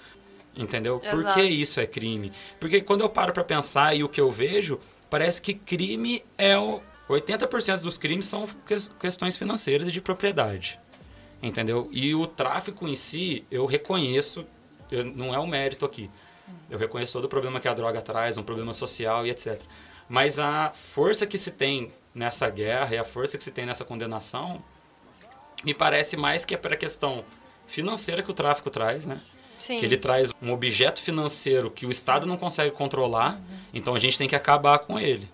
entendeu? Por Exato. que isso é crime? Porque quando eu paro para pensar e o que eu vejo, parece que crime é o 80% dos crimes são ques- questões financeiras e de propriedade. Entendeu? E o tráfico em si, eu reconheço, eu- não é o mérito aqui. Eu reconheço todo o problema que a droga traz, um problema social e etc. Mas a força que se tem nessa guerra e a força que se tem nessa condenação, me parece mais que é para a questão financeira que o tráfico traz, né? Sim. Que ele traz um objeto financeiro que o Estado não consegue controlar, então a gente tem que acabar com ele.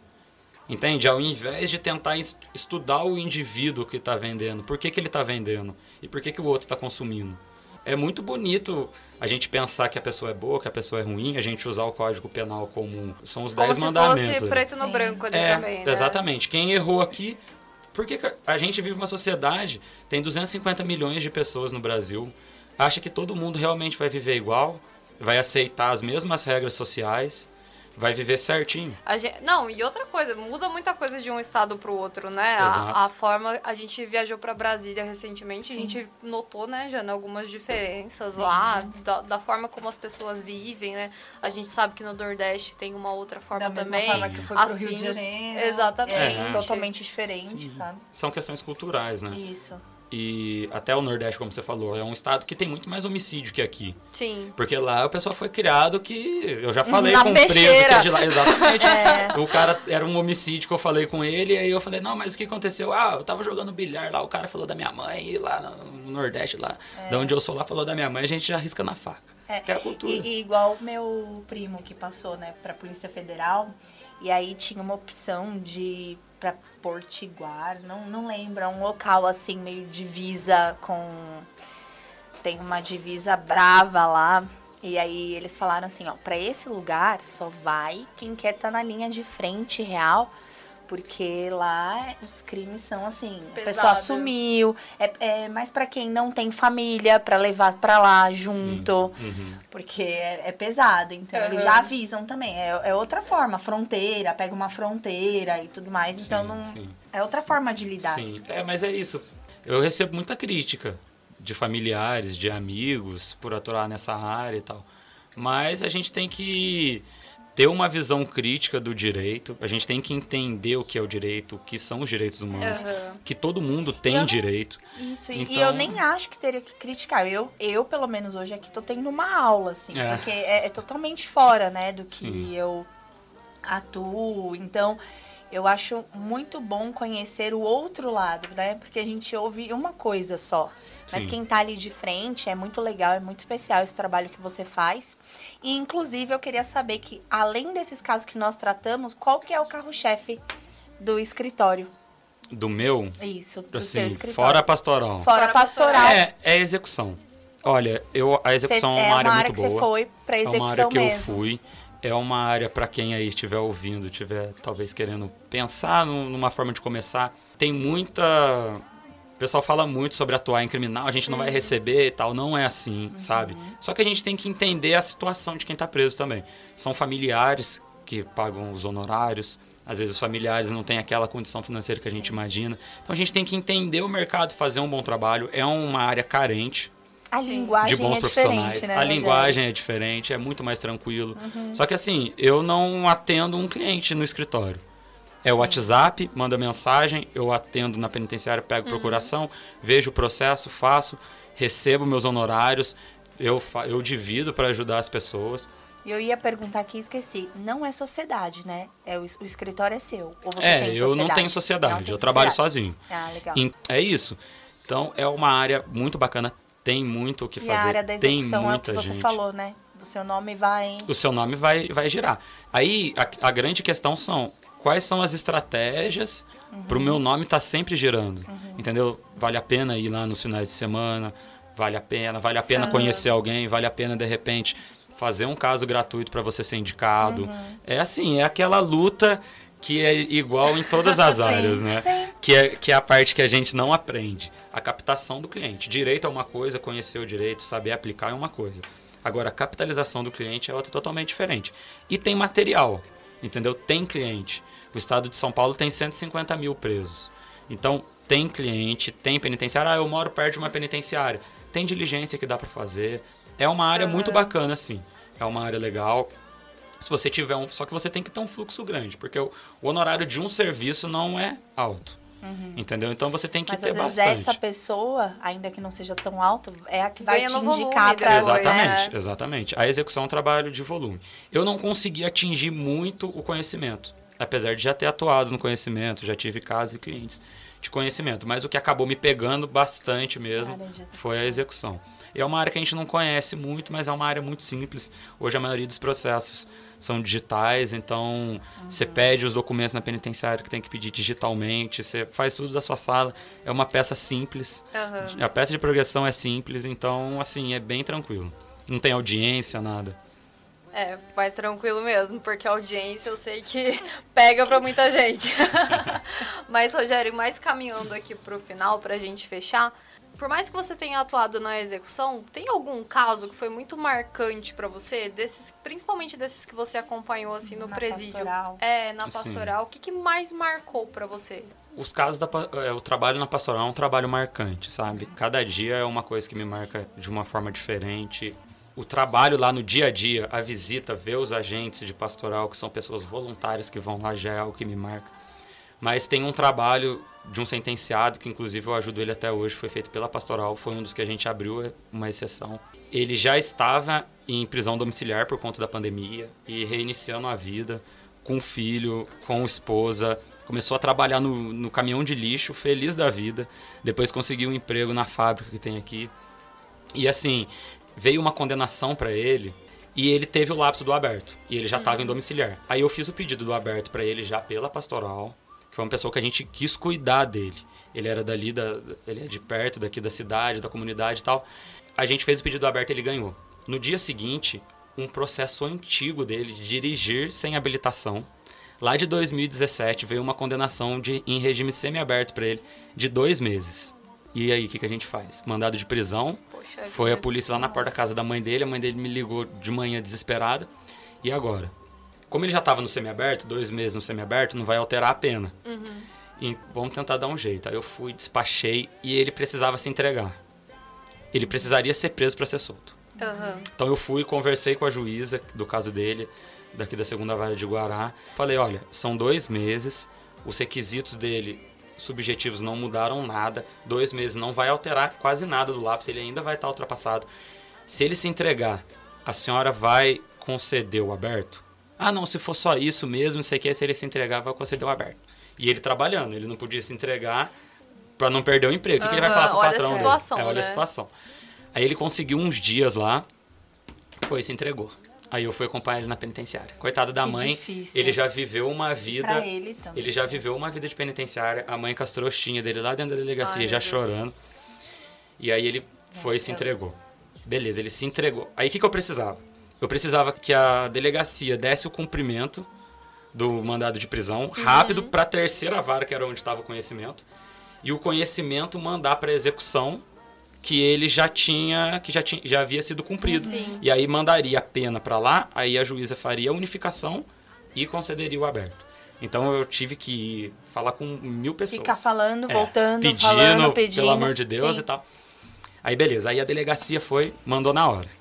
Entende? Ao invés de tentar es- estudar o indivíduo que está vendendo, por que, que ele está vendendo e por que, que o outro está consumindo. É muito bonito a gente pensar que a pessoa é boa, que a pessoa é ruim, a gente usar o Código Penal como são os Como dez se mandamentos. fosse preto no Sim. branco ali É, também, né? exatamente. Quem errou aqui. Porque que a gente vive uma sociedade, tem 250 milhões de pessoas no Brasil, acha que todo mundo realmente vai viver igual, vai aceitar as mesmas regras sociais, vai viver certinho. A gente- não, e outra coisa, muda muita coisa de um estado pro outro, né? A, a forma. A gente viajou pra Brasília recentemente, a gente notou, né, Jana, algumas diferenças lá, da, da forma como as pessoas vivem, né? A gente sabe que no Nordeste tem uma outra forma Da mesma também. forma que foi pro assim, Rio de Janeiro. Exatamente. É totalmente diferente, sabe? São questões culturais, né? Isso. E até o Nordeste, como você falou, é um estado que tem muito mais homicídio que aqui. Sim. Porque lá o pessoal foi criado que. Eu já falei Na com um preso que é de lá. Exatamente. É. O cara era um homicídio que eu falei com ele, e aí eu falei, não, mas o que aconteceu? Ah, eu tava jogando bilhar lá, o cara falou da minha mãe, e lá no Nordeste, lá, de onde eu sou lá, falou da minha mãe, a gente já risca na faca. É, é a cultura. E, e igual o meu primo que passou, né, pra Polícia Federal, e aí tinha uma opção de pra Portiguar, não, não lembro, é um local assim, meio divisa com. Tem uma divisa brava lá. E aí eles falaram assim, ó, pra esse lugar só vai quem quer estar na linha de frente real. Porque lá os crimes são assim, a pessoa Pesado. sumiu. É, é mais pra quem não tem família pra levar pra lá junto. Uhum. Porque é, é pesado. Então eles Aham. já avisam também. É, é outra forma, fronteira, pega uma fronteira e tudo mais. então Sim, não. sim. É outra forma de lidar. Sim, é, mas é isso. Eu recebo muita crítica de familiares, de amigos, por atuar nessa área e tal. Mas a gente tem que ter uma visão crítica do direito, a gente tem que entender o que é o direito, o que são os direitos humanos, Aham. que todo mundo tem eu direito. Isso, e- e Então- eu nem acho que teria que criticar. Eu, eu pelo menos hoje aqui, tô tendo uma aula, assim, É. porque é, é totalmente fora, né, do que Sim. eu atuo. Então, eu acho muito bom conhecer o outro lado, né? Porque a gente ouve uma coisa só. Mas Sim. quem tá ali de frente é muito legal, é muito especial esse trabalho que você faz. E, inclusive, eu queria saber que, além desses casos que nós tratamos, qual que é o carro-chefe do escritório? Do meu, Isso, do seu assim, escritório. fora pastoral. Fora Fora pastoral. É, é execução. Olha, eu, a execução Cê- é uma área muito que boa. você foi pra É execução uma área que eu mesmo. fui. É uma área para quem aí estiver ouvindo, estiver talvez querendo pensar num- numa forma de começar. Tem muita. O pessoal fala muito sobre atuar em criminal, a gente não Uhum. vai receber e tal. Não é assim, sabe? Só que a gente tem que entender a situação de quem tá preso também. São familiares que pagam os honorários. Às vezes os familiares não têm aquela condição financeira que a gente imagina. Então a gente tem que entender o mercado, fazer um bom trabalho. É uma área carente A linguagem de bons é profissionais. diferente, né? a? Uhum. linguagem é diferente, é muito mais tranquilo. Só que assim, eu não atendo um cliente no escritório. É o WhatsApp, manda mensagem, eu atendo na penitenciária, pego Uhum. procuração, vejo o processo, faço, recebo meus honorários, eu, eu divido para ajudar as pessoas. E Eu ia perguntar aqui e esqueci. Não é sociedade, né? É o, o escritório é seu. Ou você é, tem eu não sociedade? tenho sociedade, Não eu trabalho sociedade. sozinho. Ah, legal. É isso. Então é uma área muito bacana, tem muito o que e fazer, a área da tem execução é o muita que você gente. falou, né? O seu nome vai. o seu nome vai, vai girar. Aí a, a grande questão são quais são as estratégias para o meu nome estar sempre girando. Entendeu? Vale a pena ir lá nos finais de semana, vale a pena, vale a pena Aham. conhecer alguém, vale a pena de repente fazer um caso gratuito para você ser indicado. É assim, é aquela luta que é igual em todas as Sim, áreas, né? sim. Que é, que é a parte que a gente não aprende. A captação do cliente. Direito é uma coisa, conhecer o direito, saber aplicar é uma coisa. Agora, a capitalização do cliente é outra totalmente diferente. E tem material, entendeu? Tem cliente. O estado de São Paulo tem 150 mil presos. Então, tem cliente, tem penitenciária. Ah, eu moro perto de uma penitenciária. Tem diligência que dá para fazer. É uma área muito bacana, sim. É uma área legal. Se você tiver um. Só que você tem que ter um fluxo grande, porque o, o honorário de um serviço não é alto. Entendeu? Então você tem que Mas ter às vezes bastante. essa pessoa, ainda que não seja tão alto, é a que vai Ganha te indicar pra depois, né? Exatamente, exatamente. A execução é um trabalho de volume. Eu não consegui atingir muito o conhecimento. apesar de já ter atuado no conhecimento, já tive casos e clientes de conhecimento, mas o que acabou me pegando bastante mesmo Área de foi a execução. E é uma área que a gente não conhece muito, mas é uma área muito simples. Hoje a maioria dos processos são digitais, então você pede os documentos na penitenciária que tem que pedir digitalmente, você faz tudo da sua sala. É uma peça simples. Aham. A peça de progressão é simples, então assim, é bem tranquilo. Não tem audiência, nada. É, mais tranquilo mesmo, porque a audiência eu sei que pega pra muita gente. Mas, Rogério, mais caminhando aqui pro final, pra gente fechar, por mais que você tenha atuado na execução, tem algum caso que foi muito marcante pra você, desses, principalmente desses que você acompanhou assim no Na presídio? pastoral. É, na Sim. pastoral. O que, que mais marcou pra você? Os casos da é, o trabalho na pastoral é um trabalho marcante, sabe? Cada dia é uma coisa que me marca de uma forma diferente. O trabalho lá no dia a dia, a visita, ver os agentes de pastoral, que são pessoas voluntárias que vão lá, já é algo que me marca. Mas tem um trabalho de um sentenciado, que inclusive eu ajudo ele até hoje, foi feito pela pastoral, foi um dos que a gente abriu é uma exceção. Ele já estava em prisão domiciliar por conta da pandemia e reiniciando a vida com filho, com esposa. Começou a trabalhar no, no caminhão de lixo, feliz da vida. Depois conseguiu um emprego na fábrica que tem aqui. E assim, veio uma condenação para ele e ele teve o lapso do aberto. E ele já estava em domiciliar. Aí eu fiz o pedido do aberto para ele já pela pastoral, foi uma pessoa que a gente quis cuidar dele. Ele era dali, da, ele é de perto, daqui da cidade, da comunidade e tal. A gente fez o pedido do aberto e ele ganhou. No dia seguinte, um processo antigo dele de dirigir sem habilitação. Lá de 2017 veio uma condenação de, em regime semiaberto para ele de dois meses. E aí, o que, que a gente faz? Mandado de prisão, Poxa foi a polícia lá na porta da casa da mãe dele, a mãe dele me ligou de manhã desesperada. E agora? Como ele já estava no semiaberto, dois meses no semiaberto, não vai alterar a pena. E vamos tentar dar um jeito. Aí eu fui, despachei e ele precisava se entregar. Ele precisaria ser preso para ser solto. Aham. Então eu fui, conversei com a juíza do caso dele, daqui da segunda vara de Guará. Falei, olha, são dois meses, os requisitos dele subjetivos não mudaram nada, dois meses não vai alterar quase nada do lápis, ele ainda vai estar ultrapassado. Se ele se entregar, a senhora vai conceder o aberto? Ah, não, se for só isso mesmo, não sei o que, se ele se entregar, vai conceder o aberto. E ele trabalhando, ele não podia se entregar para não perder o emprego. O que, que ele vai falar pro olha a patrão dele? situação, É, olha né? a situação. Aí ele conseguiu uns dias lá, foi e se entregou. Aí eu fui acompanhar ele na penitenciária. Coitado da Que mãe, difícil. ele já viveu uma vida. Pra ele também. Ele já viveu uma vida de penitenciária. A mãe com as trouxinhas dele lá dentro da delegacia, Ai, já chorando. E aí ele foi e se entregou. Beleza, ele se entregou. Aí o que, que eu precisava? Eu precisava que a delegacia desse o cumprimento do mandado de prisão rápido para a terceira vara, que era onde estava o conhecimento, e o conhecimento mandar para execução que ele já tinha, que já tinha, já havia sido cumprido. Sim. E aí mandaria a pena para lá, aí a juíza faria a unificação e concederia o aberto. Então eu tive que falar com mil pessoas. Ficar falando, É, voltando, pedindo, falando, pedindo. Pelo amor de Deus Sim. e tal. Aí beleza, aí a delegacia foi, mandou na hora.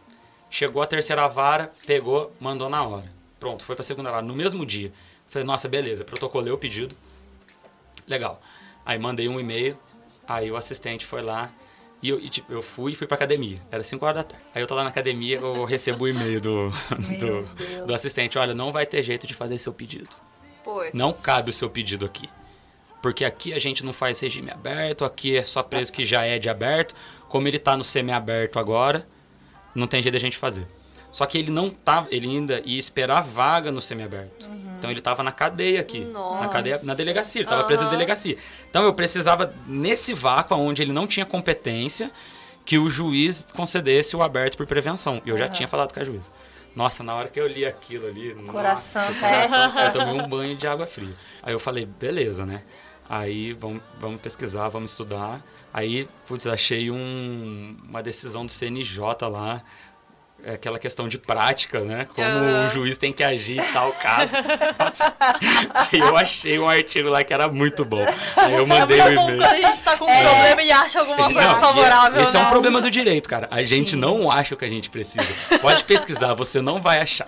Chegou a terceira vara, pegou, mandou na hora. Pronto, foi pra segunda vara. No mesmo dia. Falei, nossa, beleza, protocolei o pedido. Legal. Aí mandei um e-mail, aí o assistente foi lá. E eu, e, tipo, eu fui e fui pra academia. Era 5 horas da tarde. Aí eu tô lá na academia, eu recebo o e-mail do, do, do assistente. Olha, não vai ter jeito de fazer seu pedido. Pois. Não cabe o seu pedido aqui. Porque aqui a gente não faz regime aberto, aqui é só preso que já é de aberto. Como ele tá no semi-aberto agora, não tem jeito da gente fazer. Só que ele não tava, ele ainda ia esperar vaga no semi-aberto. Então ele tava na cadeia aqui. Na Nossa. cadeia, na delegacia, ele tava preso na delegacia. Então eu precisava, nesse vácuo onde ele não tinha competência, que o juiz concedesse o aberto por prevenção. E eu já tinha falado com a juíza. Nossa, na hora que eu li aquilo ali. Coração nossa, coração, eu tomei um banho de água fria. Aí eu falei, beleza, né? Aí vamos, vamos pesquisar, vamos estudar. Aí, putz, achei um, uma decisão do CNJ lá. é Aquela questão de prática, né? Como Aham. o juiz tem que agir em tal caso. Nossa. Aí eu achei um artigo lá que era muito bom. Aí eu É mandei o muito bom e-mail. quando a gente tá com um problema e acha alguma coisa Não, favorável, Esse é um problema do direito, cara. A gente não acha o que a gente precisa. Pode pesquisar, você não vai achar.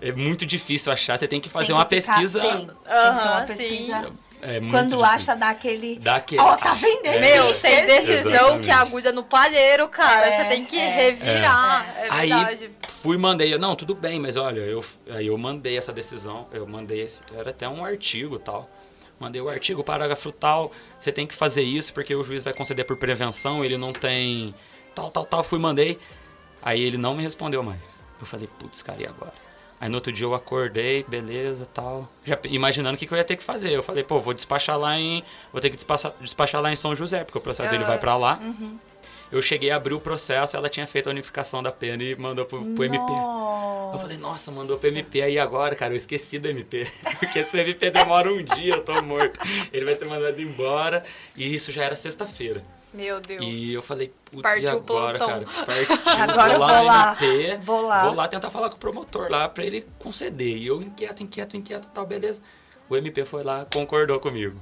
É muito difícil achar, você tem que fazer Tem uma que ficar pesquisa. atento. Tem que ser uma pesquisa. É Quando difícil. acha, dá aquele. Dá aquele- Ó, tá vendo? É. Meu, tem decisão Exatamente. que aguda no palheiro, cara. É, Você tem que é. revirar. É, Aí verdade. fui mandei, não, tudo bem, mas olha, eu aí eu mandei essa decisão, eu mandei esse, era até um artigo tal. Mandei o artigo, parágrafo tal, você tem que fazer isso porque o juiz vai conceder por prevenção, ele não tem tal, tal, tal, fui mandei. Aí ele não me respondeu mais. Eu falei, putz, cara, e agora? Aí no outro dia eu acordei, beleza, tal, já imaginando o que, que eu ia ter que fazer. Eu falei, pô, vou despachar lá em, vou ter que despachar, despachar lá em São José, porque o processo dele vai pra lá. Eu cheguei a abrir o processo, ela tinha feito a unificação da pena e mandou pro, pro MP. Eu falei, nossa, mandou pro MP aí agora, cara, eu esqueci do MP. Porque se o MP demora um dia, eu tô morto. Ele vai ser mandado embora. E isso já era sexta-feira. Meu Deus. E eu falei, putz, e Partiu o agora, cara? Partiu, Agora eu vou vou lá lá, no MP, vou lá. vou lá tentar falar com o promotor lá pra ele conceder. E eu inquieto, inquieto, inquieto, tal, beleza. O MP foi lá, concordou comigo.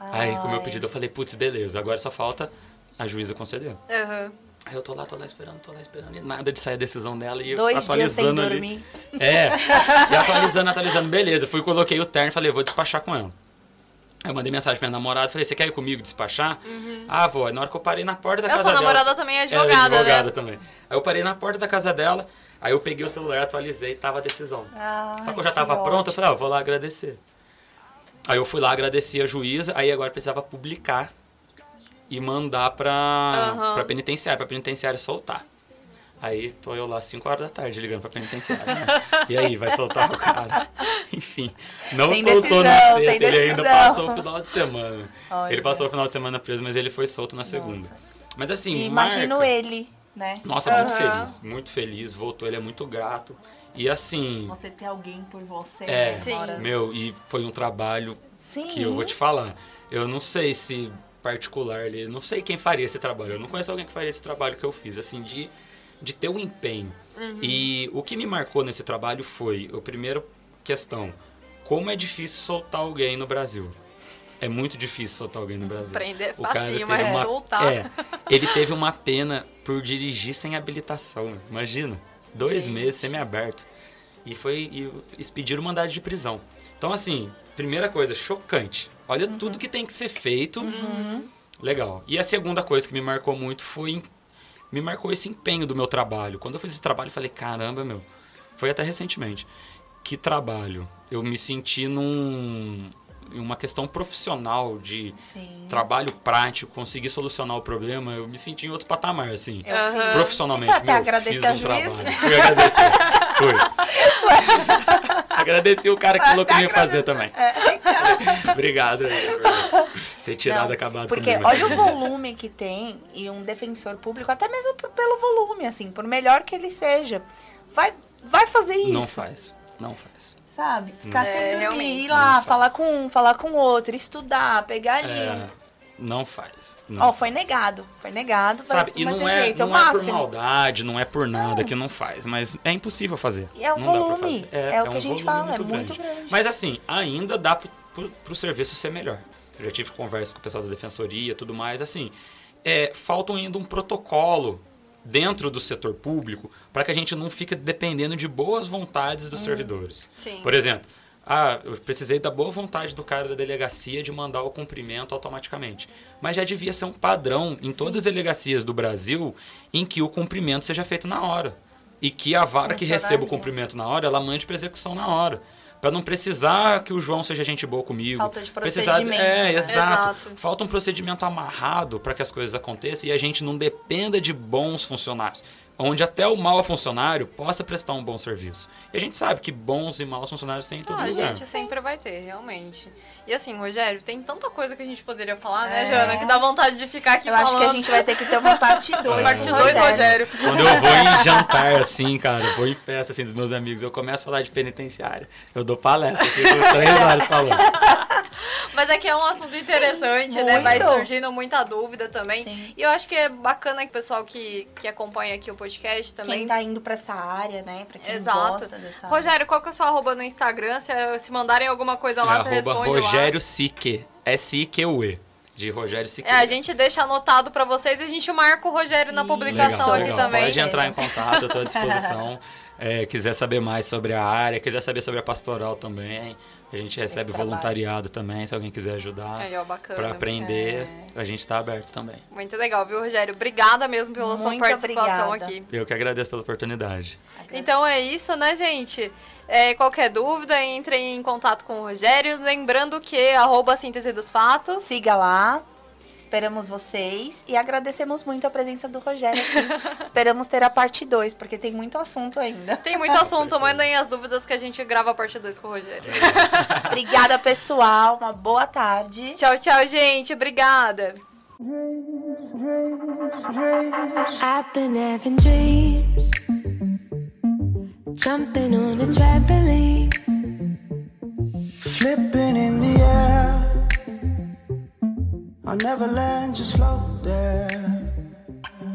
Aí, com o meu Ai. pedido, eu falei, putz, beleza, agora só falta a juíza conceder. Aham. Aí eu tô lá, tô lá esperando, tô lá esperando, e nada de sair a decisão dela e Dois dias sem atualizando ali. dormir. É, e atualizando, atualizando, beleza. Fui, coloquei o terno, falei, vou despachar com ela. Aí eu mandei mensagem pra minha namorada, falei, você quer ir comigo despachar? Ah, vou. Aí na hora que eu parei na porta da A casa sua dela... namorada também é Ela advogada, advogada né? também. Aí eu parei na porta da casa dela, aí eu peguei o celular, atualizei, tava a decisão. Ai, Só que eu já tava pronto, eu falei, ah, eu vou lá agradecer. Aí eu fui lá, agradeci a juíza, aí agora precisava publicar e mandar pra, Aham. pra penitenciária, pra penitenciária soltar. Aí tô eu lá 5 horas da tarde ligando pra penitenciária. né? E aí, vai soltar o cara? Enfim, não Tem soltou na decisão, sexta, tem ele ainda passou o final de semana. Olha. Ele passou o final de semana preso, mas ele foi solto na segunda. Mas assim, E imagino marca- ele, né? Nossa, muito Aham. feliz, muito feliz, voltou, ele é muito grato. E assim, Você ter alguém por você, é, né? Sim. na meu, e foi um trabalho Sim. que eu vou te falar. Eu não sei se particular ali, não sei quem faria esse trabalho. Eu não conheço alguém que faria esse trabalho que eu fiz, assim, de, de ter um empenho. E o que me marcou nesse trabalho foi, a primeira questão, como é difícil soltar alguém no Brasil. É muito difícil soltar alguém no Brasil. Prender é facinho, mas uma- soltar. É, ele teve uma pena por dirigir sem habilitação. Imagina, dois Gente. meses semi-aberto. E foi e eles pediram mandado de prisão. Então, assim, primeira coisa, chocante. Olha tudo que tem que ser feito. Legal. E a segunda coisa que me marcou muito foi. Me marcou esse empenho do meu trabalho. Quando eu fiz esse trabalho, eu falei: caramba, meu. Foi até recentemente. Que trabalho. Eu me senti num. Uma questão profissional de Sim. trabalho prático, conseguir solucionar o problema, eu me senti em outro patamar, assim. Fiz- Profissionalmente. Você até meu, agradecer fiz a um trabalho. Fui agradecer. Fui. Agradeci o cara que falou que não ia fazer também. Obrigado por ter tirado Não, acabado Porque comigo. olha o volume que tem e um defensor público, até mesmo por- pelo volume, assim, por melhor que ele seja, vai, vai fazer isso. Não faz. Não faz. Sabe? Ficar É, sem dormir, realmente. ir lá, Não falar com um, falar com outro, estudar, pegar ali. É, não faz. Não. Ó, foi negado. Foi negado, vai, Sabe, e vai não, ter é, jeito. é o não é por máximo. maldade, não é por nada que não faz, mas é impossível fazer. E é o Não volume, fazer. é o que um a gente fala, é muito grande. Mas assim, ainda dá pro, pro, pro serviço ser melhor. Eu já tive conversa com o pessoal da defensoria tudo mais, assim, é, falta ainda um protocolo dentro do setor público para que a gente não fique dependendo de boas vontades Hum. dos servidores. Sim. Por exemplo, ah, eu precisei da boa vontade do cara da delegacia de mandar o cumprimento automaticamente. Mas já devia ser um padrão em todas as delegacias do Brasil em que o cumprimento seja feito na hora. E que a vara que receba o Funcionaria. cumprimento na hora, ela mande para execução na hora. Para não precisar que o João seja gente boa comigo. Falta de Precisar- procedimento, É, né? exato. Exato. Falta um procedimento amarrado para que as coisas aconteçam e a gente não dependa de bons funcionários. Onde até o mau funcionário possa prestar um bom serviço. E a gente sabe que bons e maus funcionários tem em todo Ah, a lugar. gente sempre vai ter, realmente. E assim, Rogério, tem tanta coisa que a gente poderia falar, né, É. Jana? Que dá vontade de ficar aqui Eu falando. acho que a gente vai ter que ter uma parte 2. Parte 2, Rogério. Quando eu vou em jantar, assim, cara, eu vou em festa, assim, dos meus amigos, eu começo a falar de penitenciária. Eu dou palestra, eu fico três horas falando. Mas é que é um assunto interessante, né? muito. Vai surgindo muita dúvida também. Sim. E eu acho que é bacana que o pessoal que, que acompanha aqui o podcast também. Quem tá indo pra essa área, né? Pra quem Exato. gosta dessa área. Rogério, qual que é o seu arroba no Instagram? Se, se mandarem alguma coisa lá, É você responde Rogério Sique. S-I-Q-U-E. De Rogério Sique. lá. É, a gente deixa anotado pra vocês e a gente marca o Rogério na publicação aqui legal. também. Pode entrar em contato, eu tô à disposição. É, quiser saber mais sobre a área, quiser saber sobre a pastoral também, A gente recebe voluntariado também, se alguém quiser ajudar. Aí, ó, bacana. Pra aprender, a gente tá aberto também. Muito legal, viu, Rogério? Obrigada mesmo pela sua Muito participação obrigada. aqui. Eu que agradeço pela oportunidade. Então é isso, né, gente? É, qualquer dúvida, entrem em contato com o Rogério. Lembrando que arroba síntese dos fatos. Siga lá. Esperamos vocês e agradecemos muito a presença do Rogério aqui. Esperamos ter a parte 2, porque tem muito assunto ainda. Tem muito assunto, mandem as dúvidas que a gente grava a parte 2 com o Rogério. Obrigada, pessoal. Uma boa tarde. tchau, tchau, gente. Obrigada. I've been having dreams, jumping on a trampoline. Flipping in the air. I'll never land, just float there.